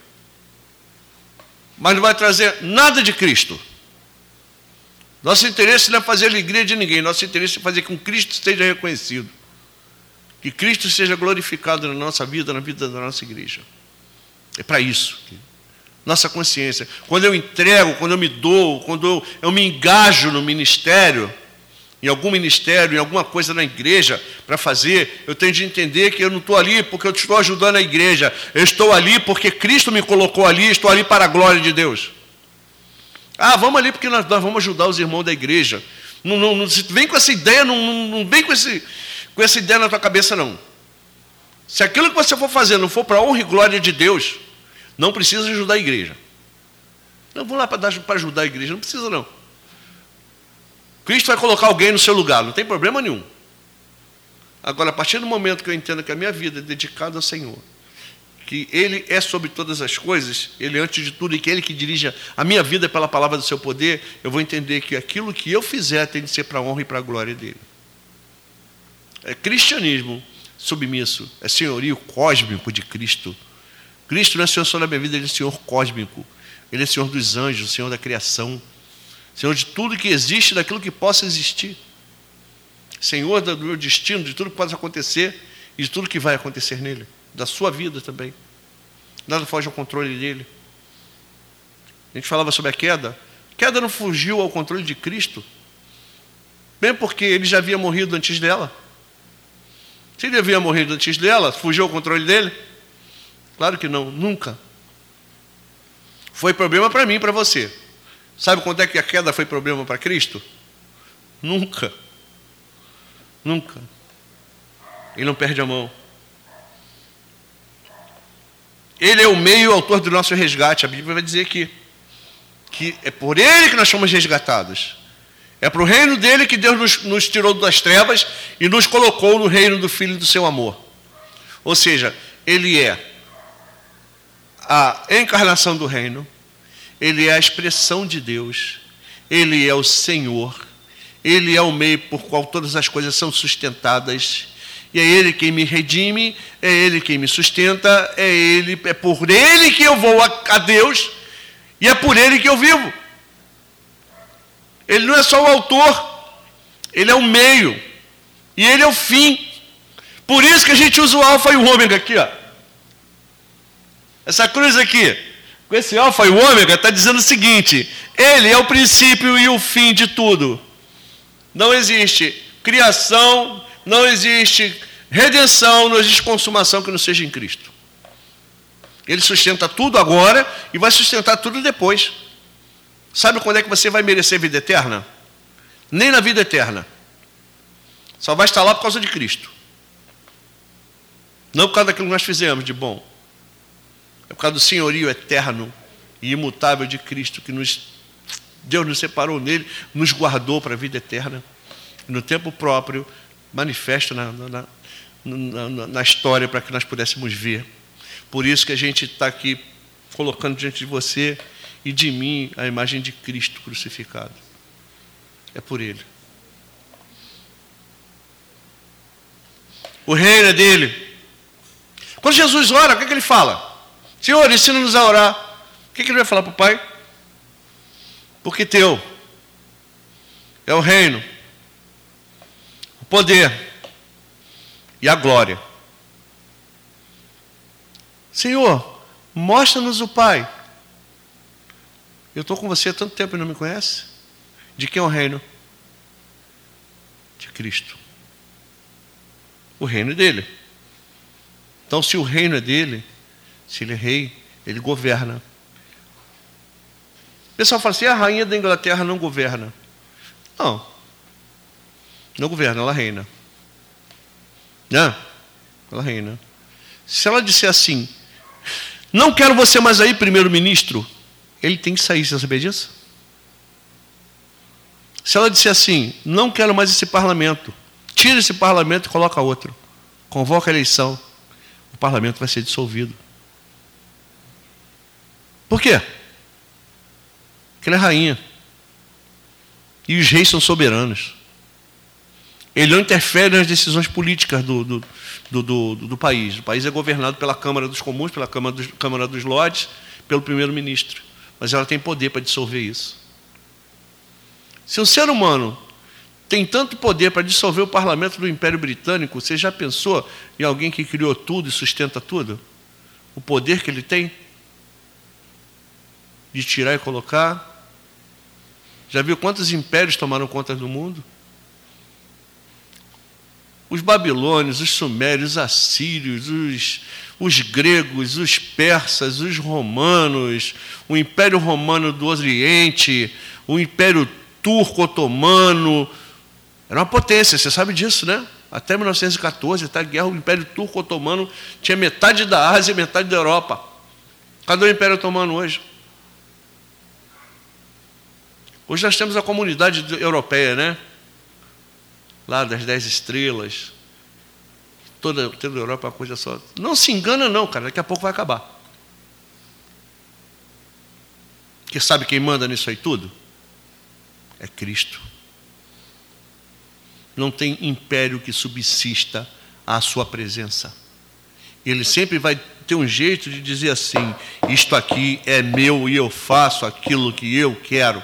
Mas não vai trazer nada de Cristo. Nosso interesse não é fazer alegria de ninguém, nosso interesse é fazer com que Cristo esteja reconhecido. Que Cristo seja glorificado na nossa vida, na vida da nossa igreja. É para isso. Nossa consciência. Quando eu entrego, quando eu me dou, quando eu, eu me engajo no ministério, em algum ministério, em alguma coisa na igreja para fazer, eu tenho de entender que eu não estou ali porque eu estou ajudando a igreja. Eu estou ali porque Cristo me colocou ali, estou ali para a glória de Deus. Ah, vamos ali porque nós, nós vamos ajudar os irmãos da igreja. Não, não, não vem com essa ideia, não, não, não vem com, esse, com essa ideia na tua cabeça, não. Se aquilo que você for fazer não for para honra e glória de Deus, não precisa ajudar a igreja. Não vou lá para ajudar a igreja, não precisa não. Cristo vai colocar alguém no seu lugar, não tem problema nenhum. Agora, a partir do momento que eu entendo que a minha vida é dedicada ao Senhor, que Ele é sobre todas as coisas, Ele é antes de tudo, e que Ele que dirige a minha vida pela palavra do seu poder, eu vou entender que aquilo que eu fizer tem de ser para a honra e para a glória dele. É cristianismo submisso, é senhorio cósmico de Cristo. Cristo não é Senhor só da minha vida, Ele é Senhor cósmico. Ele é Senhor dos anjos, Senhor da criação, Senhor de tudo que existe, daquilo que possa existir. Senhor do meu destino, de tudo que pode acontecer e de tudo que vai acontecer nele da sua vida também. Nada foge ao controle dele. A gente falava sobre a queda. A queda não fugiu ao controle de Cristo, bem porque ele já havia morrido antes dela. Se ele havia morrido antes dela, fugiu ao controle dele? Claro que não, nunca. Foi problema para mim e para você. Sabe quando é que a queda foi problema para Cristo? Nunca. Nunca. Ele não perde a mão. Ele é o meio autor do nosso resgate. A Bíblia vai dizer que, que é por ele que nós somos resgatados. É para o reino dele que Deus nos, nos tirou das trevas e nos colocou no reino do Filho do seu amor. Ou seja, ele é a encarnação do reino, ele é a expressão de Deus, ele é o Senhor, ele é o meio por qual todas as coisas são sustentadas e é Ele quem me redime, é Ele quem me sustenta, é Ele, é por Ele que eu vou a, a Deus e é por Ele que eu vivo. Ele não é só o autor, Ele é o meio e Ele é o fim. Por isso que a gente usa o alfa e o ômega aqui, ó. Essa cruz aqui, com esse alfa e o ômega, está dizendo o seguinte: Ele é o princípio e o fim de tudo. Não existe criação, não existe redenção, não existe consumação que não seja em Cristo. Ele sustenta tudo agora e vai sustentar tudo depois. Sabe quando é que você vai merecer vida eterna? Nem na vida eterna. Só vai estar lá por causa de Cristo. Não por causa daquilo que nós fizemos de bom. É por causa do senhorio eterno e imutável de Cristo que nos Deus nos separou nele, nos guardou para a vida eterna. No tempo próprio, manifesto na, na, na, na história para que nós pudéssemos ver. Por isso que a gente está aqui colocando diante de você e de mim a imagem de Cristo crucificado. É por Ele. O reino é dele. Quando Jesus ora, o que, é que ele fala? Senhor, ensina-nos a orar. O que, ele vai falar para o Pai? Porque teu é o reino, poder e a glória. Senhor, mostra-nos o Pai. Eu estou com você há tanto tempo e não me conhece? De quem é o reino? De Cristo. O reino é dele. Então, se o reino é dele, se ele é rei, ele governa. O pessoal fala assim: a rainha da Inglaterra não governa. Não. Não governa, ela reina. Né? Ela reina. Se ela disser assim, não quero você mais aí, primeiro-ministro, ele tem que sair, você sabia disso? Se ela disser assim, não quero mais esse parlamento, tira esse parlamento e coloca outro. Convoca a eleição. O parlamento vai ser dissolvido. Por quê? Porque ela é rainha. E os reis são soberanos. Ele não interfere nas decisões políticas do, do, do, do, do país. O país é governado pela Câmara dos Comuns, pela Câmara dos, Câmara dos Lordes, pelo primeiro-ministro. Mas ela tem poder para dissolver isso. Se um ser humano tem tanto poder para dissolver o parlamento do Império Britânico. Você já pensou em alguém que criou tudo e sustenta tudo? O poder que ele tem de tirar e colocar. Já viu quantos impérios tomaram conta do mundo? Os babilônios, os sumérios, os assírios, os, os gregos, os persas, os romanos, o Império Romano do Oriente, o Império Turco Otomano, era uma potência, você sabe disso, né? Até 1914, até a guerra, o Império Turco Otomano tinha metade da Ásia e metade da Europa. Cadê o Império Otomano hoje? Hoje nós temos a comunidade europeia, né? Lá das dez estrelas. Toda, toda a Europa é uma coisa só. Não se engana, não, cara, daqui a pouco vai acabar. Porque sabe quem manda nisso aí tudo? É Cristo não tem império que subsista à sua presença. Ele sempre vai ter um jeito de dizer assim: isto aqui é meu e eu faço aquilo que eu quero.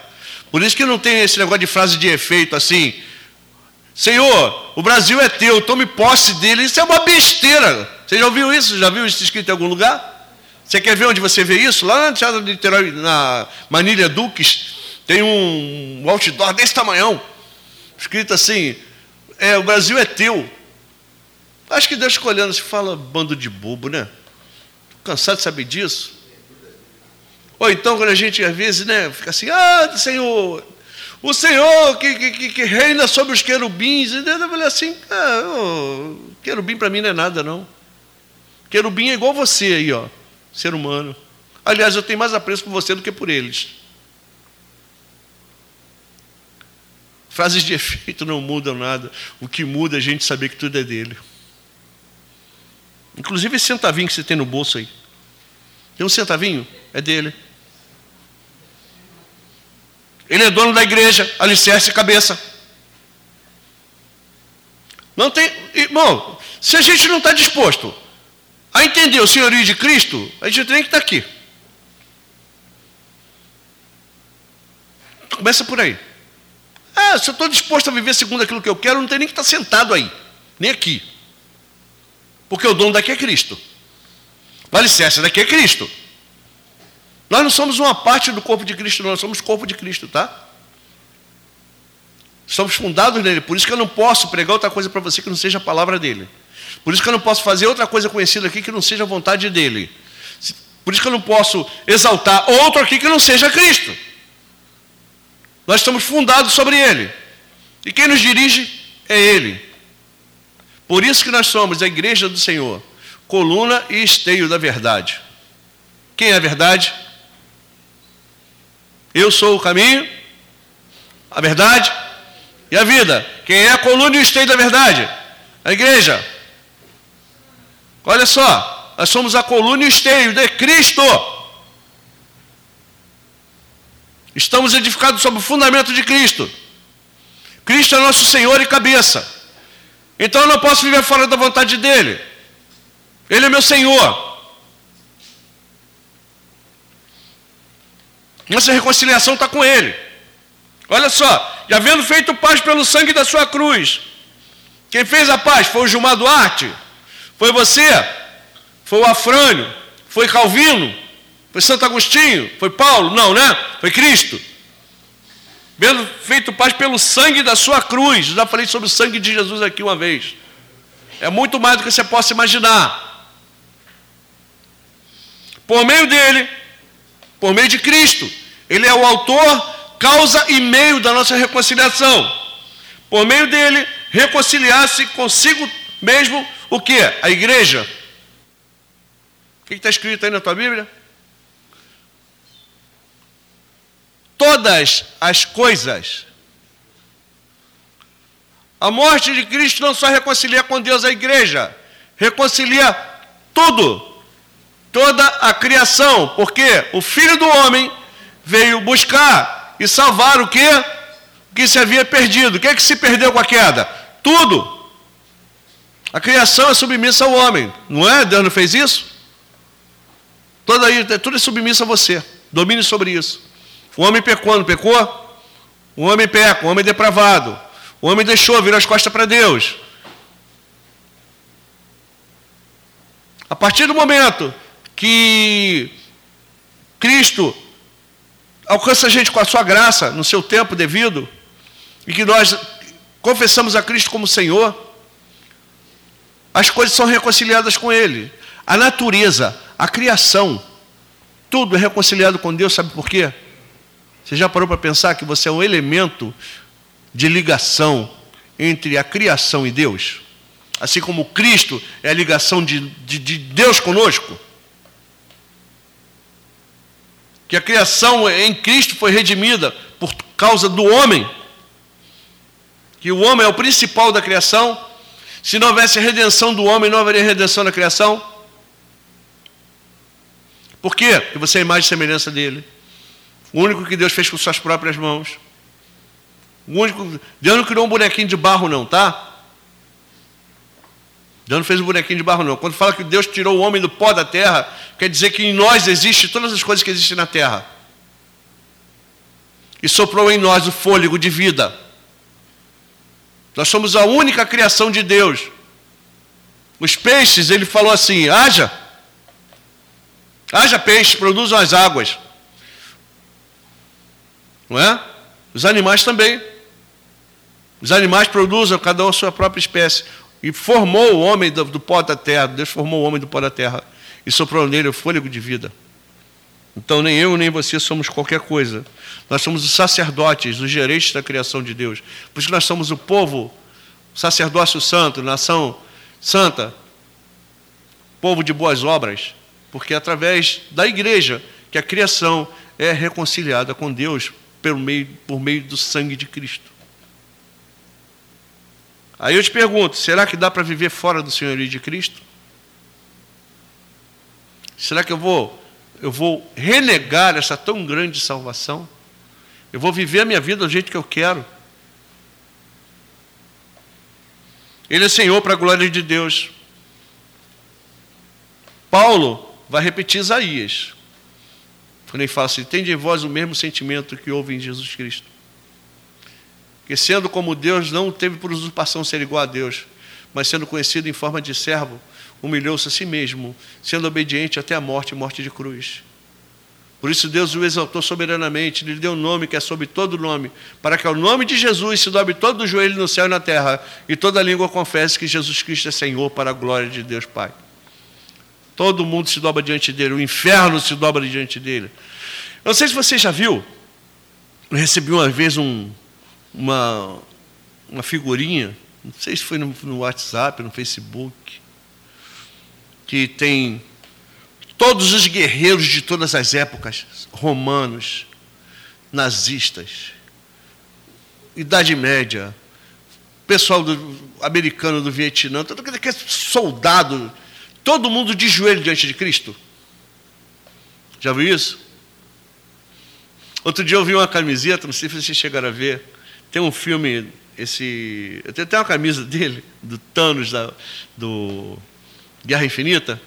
Por isso que não tem esse negócio de frase de efeito assim: Senhor, o Brasil é teu, tome posse dele. Isso é uma besteira. Você já ouviu isso? Já viu isso escrito em algum lugar? Você quer ver onde você vê isso? Lá no Teatro de Niterói, na Manilha Duques, tem um outdoor desse tamanhão, escrito assim: é, o Brasil é teu. Acho que Deus escolhendo se fala bando de bobo, né? Estou cansado de saber disso. Ou então, quando a gente às vezes né, fica assim, ah, Senhor, o Senhor que, que, que reina sobre os querubins. E Deus vai assim, ah, oh, querubim para mim não é nada, não. Querubim é igual você aí, ó, ser humano. Aliás, eu tenho mais apreço por você do que por eles. Frases de [LAUGHS] efeito não mudam nada. O que muda é a gente saber que tudo é dele. Inclusive esse centavinho que você tem no bolso aí. Tem um centavinho? É dele. Ele é dono da igreja, alicerce e cabeça. Não tem. Irmão, se a gente não está disposto a entender o senhorio de Cristo, a gente tem que estar tá aqui. Começa por aí. Ah, se eu estou disposto a viver segundo aquilo que eu quero, não tem nem que estar sentado aí, nem aqui. Porque o dono daqui é Cristo. O alicerce daqui é Cristo. Nós não somos uma parte do corpo de Cristo, nós somos corpo de Cristo, tá? Somos fundados nele, por isso que eu não posso pregar outra coisa para você que não seja a palavra dele. Por isso que eu não posso fazer outra coisa conhecida aqui que não seja a vontade dele. Por isso que eu não posso exaltar outro aqui que não seja Cristo. Nós estamos fundados sobre Ele. E quem nos dirige é Ele. Por isso que nós somos a igreja do Senhor, coluna e esteio da verdade. Quem é a verdade? Eu sou o caminho, a verdade e a vida. Quem é a coluna e o esteio da verdade? A igreja. Olha só, nós somos a coluna e o esteio de Cristo. Estamos edificados sobre o fundamento de Cristo. Cristo é nosso Senhor e cabeça. Então eu não posso viver fora da vontade dele. Ele é meu Senhor. Nossa reconciliação está com Ele. Olha só, e havendo feito paz pelo sangue da sua cruz, quem fez a paz foi o Gilmar Duarte, foi você, foi o Afrânio, foi Calvino, foi Santo Agostinho? Foi Paulo? Não, né? Foi Cristo. Vendo feito paz pelo sangue da sua cruz. Já falei sobre o sangue de Jesus aqui uma vez. É muito mais do que você possa imaginar. Por meio dele, por meio de Cristo, ele é o autor, causa e meio da nossa reconciliação. Por meio dele, reconciliar-se consigo mesmo o que? A igreja. O que está escrito aí na tua Bíblia? todas as coisas. A morte de Cristo não só reconcilia com Deus a igreja, reconcilia tudo, toda a criação, porque o Filho do Homem veio buscar e salvar o que? O que se havia perdido. O que é que se perdeu com a queda? Tudo. A criação é submissa ao homem, não é? Deus não fez isso? Toda, tudo é submissa a você. Domine sobre isso. O homem pecou, não pecou? O homem peca, o homem é depravado. O homem deixou, virou as costas para Deus. A partir do momento que Cristo alcança a gente com a sua graça, no seu tempo devido, e que nós confessamos a Cristo como Senhor, as coisas são reconciliadas com Ele. A natureza, a criação, tudo é reconciliado com Deus, sabe por quê? Você já parou para pensar que você é um elemento de ligação entre a criação e Deus? Assim como Cristo é a ligação de, de, de Deus conosco? Que a criação em Cristo foi redimida por causa do homem. Que o homem é o principal da criação. Se não houvesse redenção do homem, não haveria redenção da criação. Por quê? Porque você é a imagem e semelhança dele. O único que Deus fez com suas próprias mãos. O único, Deus não criou um bonequinho de barro, não, tá? Deus não fez um bonequinho de barro, não. Quando fala que Deus tirou o homem do pó da terra, quer dizer que em nós existem todas as coisas que existem na terra. E soprou em nós o fôlego de vida. Nós somos a única criação de Deus. Os peixes, ele falou assim: haja, haja peixe, produzam as águas. Não é? Os animais também. Os animais produzem cada um a sua própria espécie. E formou o homem do, do pó da terra. Deus formou o homem do pó da terra. E soprou nele o fôlego de vida. Então, nem eu nem você somos qualquer coisa. Nós somos os sacerdotes, os gerentes da criação de Deus. Por isso nós somos o povo, sacerdócio santo, nação santa, povo de boas obras. Porque é através da igreja que a criação é reconciliada com Deus por meio, por meio do sangue de Cristo. Aí eu te pergunto: será que dá para viver fora do senhorio de Cristo? Será que eu vou, eu vou renegar essa tão grande salvação? Eu vou viver a minha vida do jeito que eu quero? Ele é Senhor para a glória de Deus. Paulo vai repetir Isaías. Quando ele fala assim: Tende em vós o mesmo sentimento que houve em Jesus Cristo que sendo como Deus, não teve por usurpação ser igual a Deus, mas sendo conhecido em forma de servo, humilhou-se a si mesmo, sendo obediente até a morte morte de cruz. Por isso Deus o exaltou soberanamente, lhe deu um nome que é sobre todo nome, para que ao nome de Jesus se dobre todo o joelho no céu e na terra, e toda língua confesse que Jesus Cristo é Senhor para a glória de Deus Pai. Todo mundo se dobra diante dele, o inferno se dobra diante dele. Eu não sei se você já viu, eu recebi uma vez um, uma, uma figurinha, não sei se foi no, no WhatsApp, no Facebook, que tem todos os guerreiros de todas as épocas, romanos, nazistas, Idade Média, pessoal do, americano do Vietnã, todo aquele soldado, todo mundo de joelho diante de Cristo. Já viu isso? Outro dia eu vi uma camiseta, não sei se vocês chegaram a ver, tem um filme, esse. Eu tenho até uma camisa dele, do Thanos, da, do Guerra Infinita,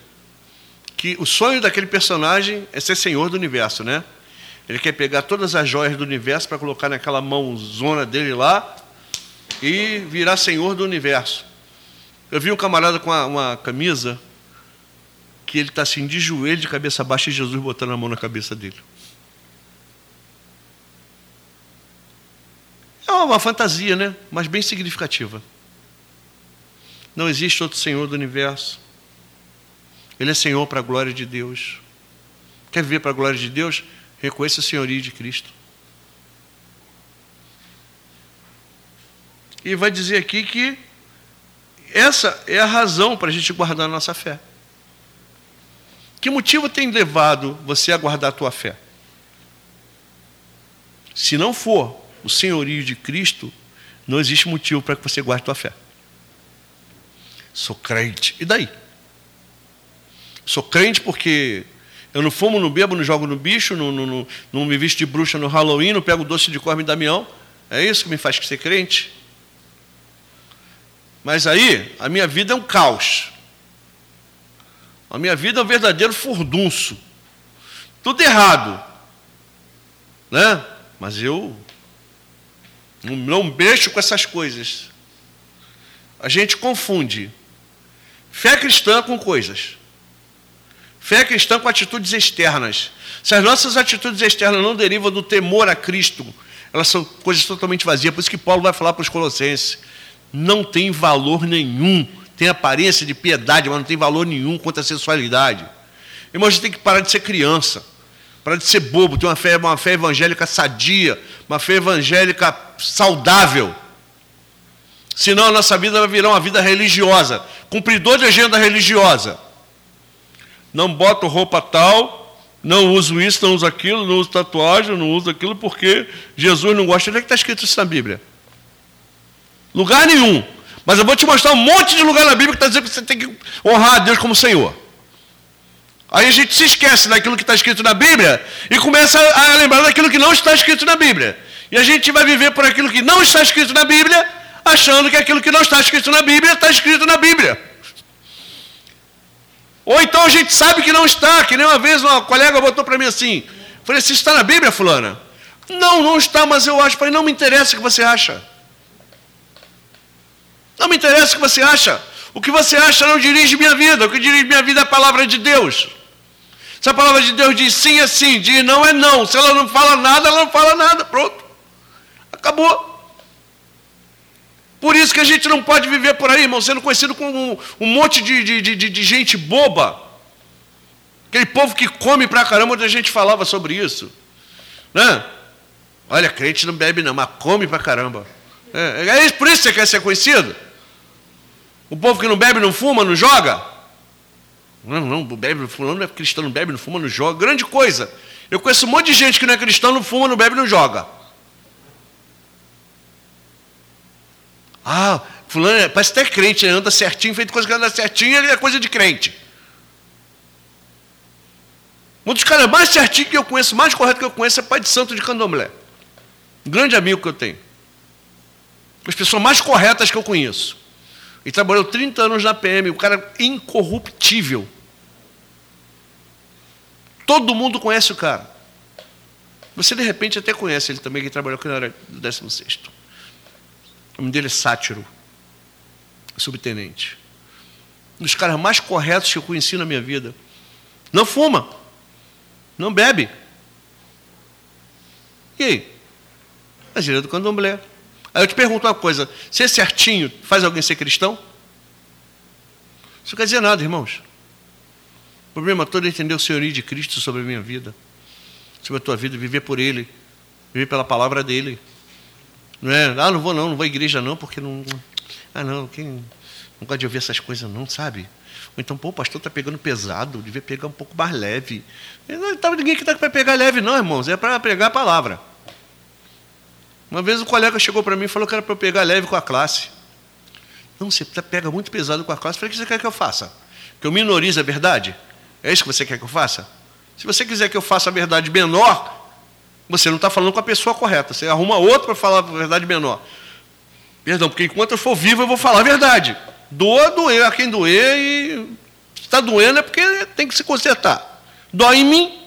que o sonho daquele personagem é ser senhor do universo, né? Ele quer pegar todas as joias do universo para colocar naquela mãozona dele lá e virar senhor do universo. Eu vi um camarada com uma, uma camisa que ele está assim de joelho, de cabeça baixa, e Jesus botando a mão na cabeça dele. É uma fantasia, né? Mas bem significativa. Não existe outro Senhor do universo. Ele é Senhor para a glória de Deus. Quer viver para a glória de Deus? Reconheça o senhorio de Cristo. E vai dizer aqui que essa é a razão para a gente guardar a nossa fé. Que motivo tem levado você a guardar a tua fé? Se não for o senhorio de Cristo, não existe motivo para que você guarde a tua fé. Sou crente. E daí? Sou crente porque eu não fumo, não bebo, não jogo no bicho, não, não, não, me visto de bruxa no Halloween, não pego doce de Corme e Damião. É isso que me faz ser crente? Mas aí, a minha vida é um caos. A minha vida é um verdadeiro furdunço. Tudo errado. Né? Mas eu Não mexo com essas coisas. A gente confunde fé cristã com coisas. Fé cristã com atitudes externas. Se as nossas atitudes externas não derivam do temor a Cristo, elas são coisas totalmente vazias. Por isso que Paulo vai falar para os Colossenses: não tem valor nenhum, tem aparência de piedade, mas não tem valor nenhum contra a sensualidade. Irmão, a gente tem que parar de ser criança, parar de ser bobo, ter uma fé, uma fé evangélica sadia, uma fé evangélica saudável. Senão a nossa vida vai virar uma vida religiosa, cumpridor de agenda religiosa. Não boto roupa tal, não uso isso, não uso aquilo, não uso tatuagem, não uso aquilo, porque Jesus não gosta. Onde é que está escrito isso na Bíblia? Lugar nenhum. Mas eu vou te mostrar um monte de lugar na Bíblia que está dizendo que você tem que honrar a Deus como Senhor. Aí a gente se esquece daquilo que está escrito na Bíblia e começa a lembrar daquilo que não está escrito na Bíblia. E a gente vai viver por aquilo que não está escrito na Bíblia, achando que aquilo que não está escrito na Bíblia está escrito na Bíblia. Ou então a gente sabe que não está, que nem uma vez uma colega botou para mim assim: falei, se está na Bíblia, Fulana? Não, não está, mas eu acho. Falei, não me interessa o que você acha. Não me interessa o que você acha. O que você acha não dirige minha vida. O que dirige minha vida é a palavra de Deus. Se a palavra de Deus diz sim, é sim, diz não, é não. Se ela não fala nada, ela não fala nada. Pronto. Acabou. Por isso que a gente não pode viver por aí, irmão, sendo conhecido como um, um monte de, de, de, de, gente boba. Aquele povo que come pra caramba, onde a gente falava sobre isso. Né? Olha, crente não bebe não, mas come pra caramba. É, é por isso que você quer ser conhecido? O povo que não bebe, não fuma, não joga? Não, não, bebe, fulano não é cristão, não bebe, não fuma, não joga. Grande coisa. Eu conheço um monte de gente que não é cristão, não fuma, não bebe, não joga. Ah, fulano é, parece até crente, né? anda certinho, feito coisa que anda certinho, ele é coisa de crente. Um dos caras mais certinhos que eu conheço, mais correto que eu conheço, é pai de santo de candomblé. Um grande amigo que eu tenho. As pessoas mais corretas que eu conheço. Ele trabalhou 30 anos na PM, o cara incorruptível. Todo mundo conhece o cara. Você de repente até conhece ele também, que trabalhou aqui na área do 16. O nome dele é Sátiro, subtenente. Um dos caras mais corretos que eu conheci na minha vida. Não fuma, não bebe. E aí? A gira do candomblé. Aí eu te pergunto uma coisa: ser certinho faz alguém ser cristão? Isso não quer dizer nada, irmãos. O problema todo é entender o senhorio de Cristo sobre a minha vida, sobre a tua vida, viver por Ele, viver pela palavra dEle. Não é, ah, não vou não, não vou à igreja não, porque não. Ah, não, quem não gosta de ouvir essas coisas não, sabe? Ou então, pô, o pastor está pegando pesado, devia pegar um pouco mais leve. Não estava ninguém que está para pegar leve, não, irmãos, é para pregar a palavra. Uma vez um colega chegou para mim e falou que era para eu pegar leve com a classe. Não, você pega muito pesado com a classe. Falei, o que você quer que eu faça? Que eu minorize a verdade? É isso que você quer que eu faça? Se você quiser que eu faça a verdade menor, você não está falando com a pessoa correta. Você arruma outro para falar a verdade menor. Perdão, porque enquanto eu for vivo, eu vou falar a verdade. Doa, doer a quem doer e está doendo é porque tem que se consertar. Dói em mim.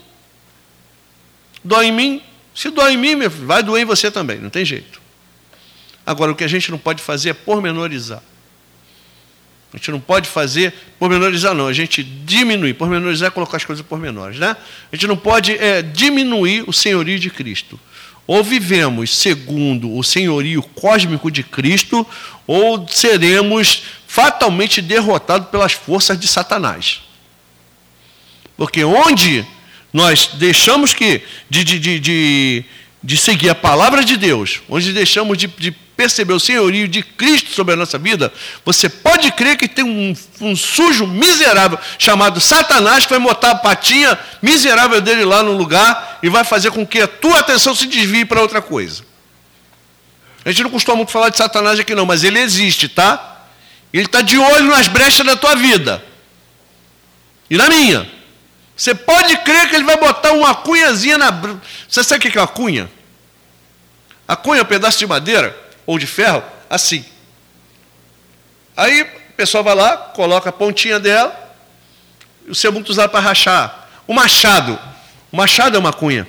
Dói em mim, se dói em mim, vai doer em você também, não tem jeito. Agora, o que a gente não pode fazer é pormenorizar. A gente não pode fazer pormenorizar, não. A gente diminuir. Pormenorizar é colocar as coisas pormenores. Né? A gente não pode é, diminuir o senhorio de Cristo. Ou vivemos segundo o senhorio cósmico de Cristo, ou seremos fatalmente derrotados pelas forças de Satanás. Porque onde nós deixamos que de, de, de, de, de seguir a palavra de Deus, onde deixamos de, de perceber o senhorio de Cristo sobre a nossa vida, você pode crer que tem um, um, sujo miserável chamado Satanás que vai botar a patinha miserável dele lá no lugar e vai fazer com que a tua atenção se desvie para outra coisa. A gente não costuma muito falar de Satanás aqui não, mas ele existe, tá? Ele está de olho nas brechas da tua vida. E na minha. Você pode crer que ele vai botar uma cunhazinha na. Você sabe o que é uma cunha? A cunha é um pedaço de madeira ou de ferro, assim. Aí o pessoal vai lá, coloca a pontinha dela, e seu muito usado para rachar. O machado. O machado é uma cunha.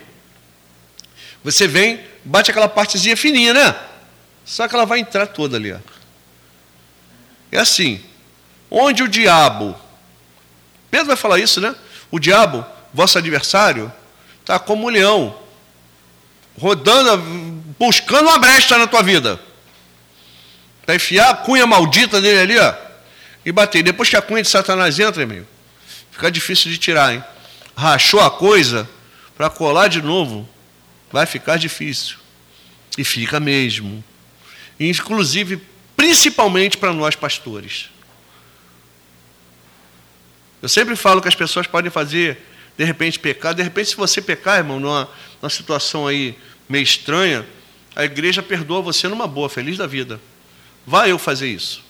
Você vem, bate aquela partezinha fininha, né? Só que ela vai entrar toda ali. Ó. É assim, onde o diabo, Pedro vai falar isso, né? O diabo, vosso adversário, está como um leão, rodando, buscando uma brecha na tua vida. Para enfiar a cunha maldita dele ali, ó, e bater. Depois que a cunha de Satanás entra, amigo, fica difícil de tirar, hein? Rachou a coisa, para colar de novo, vai ficar difícil. E fica mesmo. Inclusive, principalmente para nós pastores. Eu sempre falo que as pessoas podem fazer, de repente, pecar. De repente, se você pecar, irmão, numa, numa situação aí meio estranha, a igreja perdoa você numa boa, feliz da vida. Vai eu fazer isso.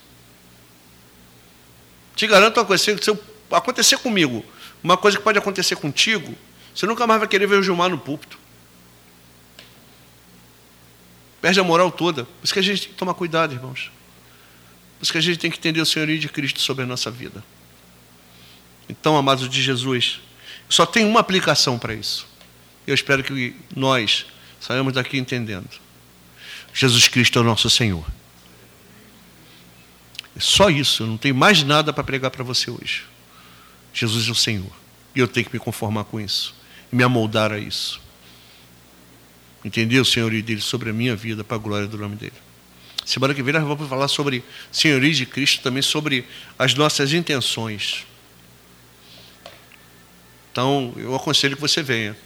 Te garanto uma coisa, se acontecer comigo, uma coisa que pode acontecer contigo, você nunca mais vai querer ver o Gilmar no púlpito. Perde a moral toda. Por isso que a gente tem que tomar cuidado, irmãos. Por isso que a gente tem que entender o senhorio de Cristo sobre a nossa vida. Então, amados de Jesus, só tem uma aplicação para isso. Eu espero que nós saiamos daqui entendendo. Jesus Cristo é o nosso Senhor. É só isso, eu não tenho mais nada para pregar para você hoje. Jesus é o Senhor. E eu tenho que me conformar com isso. E me amoldar a isso. O senhorio dele sobre a minha vida, para a glória do nome dele. Semana que vem nós vamos falar sobre senhorio de Cristo, também sobre as nossas intenções. Então, eu aconselho que você venha.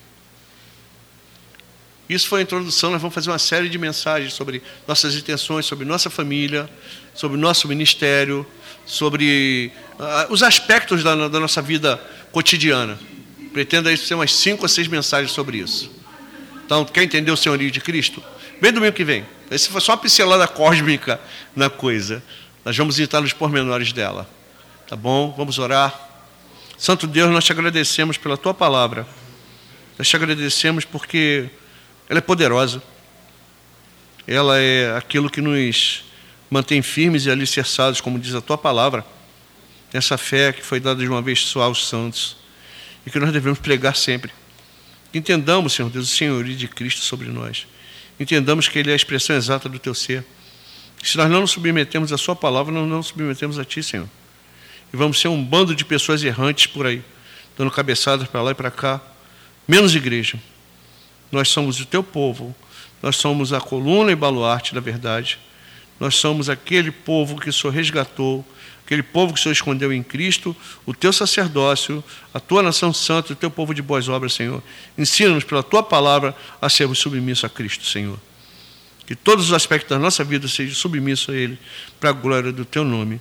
Isso foi a introdução, nós vamos fazer uma série de mensagens sobre nossas intenções, sobre nossa família, sobre nosso ministério, sobre uh, os aspectos da, da, nossa vida cotidiana. Pretendo aí ser umas cinco ou seis mensagens sobre isso. Então, quer entender o senhorio de Cristo? Vem domingo que vem. Esse foi só uma pincelada cósmica na coisa. Nós vamos entrar nos pormenores dela. Tá bom? Vamos orar. Santo Deus, nós te agradecemos pela tua palavra. Nós te agradecemos porque ela é poderosa. Ela é aquilo que nos mantém firmes e alicerçados, como diz a tua palavra, essa fé que foi dada de uma vez só aos santos e que nós devemos pregar sempre. Entendamos, Senhor Deus, o senhorio de Cristo sobre nós. Entendamos que Ele é a expressão exata do teu ser. Se nós não nos submetemos à Sua palavra, nós não nos submetemos a Ti, Senhor. E vamos ser um bando de pessoas errantes por aí, dando cabeçadas para lá e para cá, menos igreja. Nós somos o teu povo, nós somos a coluna e baluarte da verdade, nós somos aquele povo que o Senhor resgatou, aquele povo que o Senhor escondeu em Cristo, o teu sacerdócio, a tua nação santa, o teu povo de boas obras, Senhor. Ensina-nos pela tua palavra a sermos submissos a Cristo, Senhor. Que todos os aspectos da nossa vida sejam submissos a Ele, para a glória do teu nome.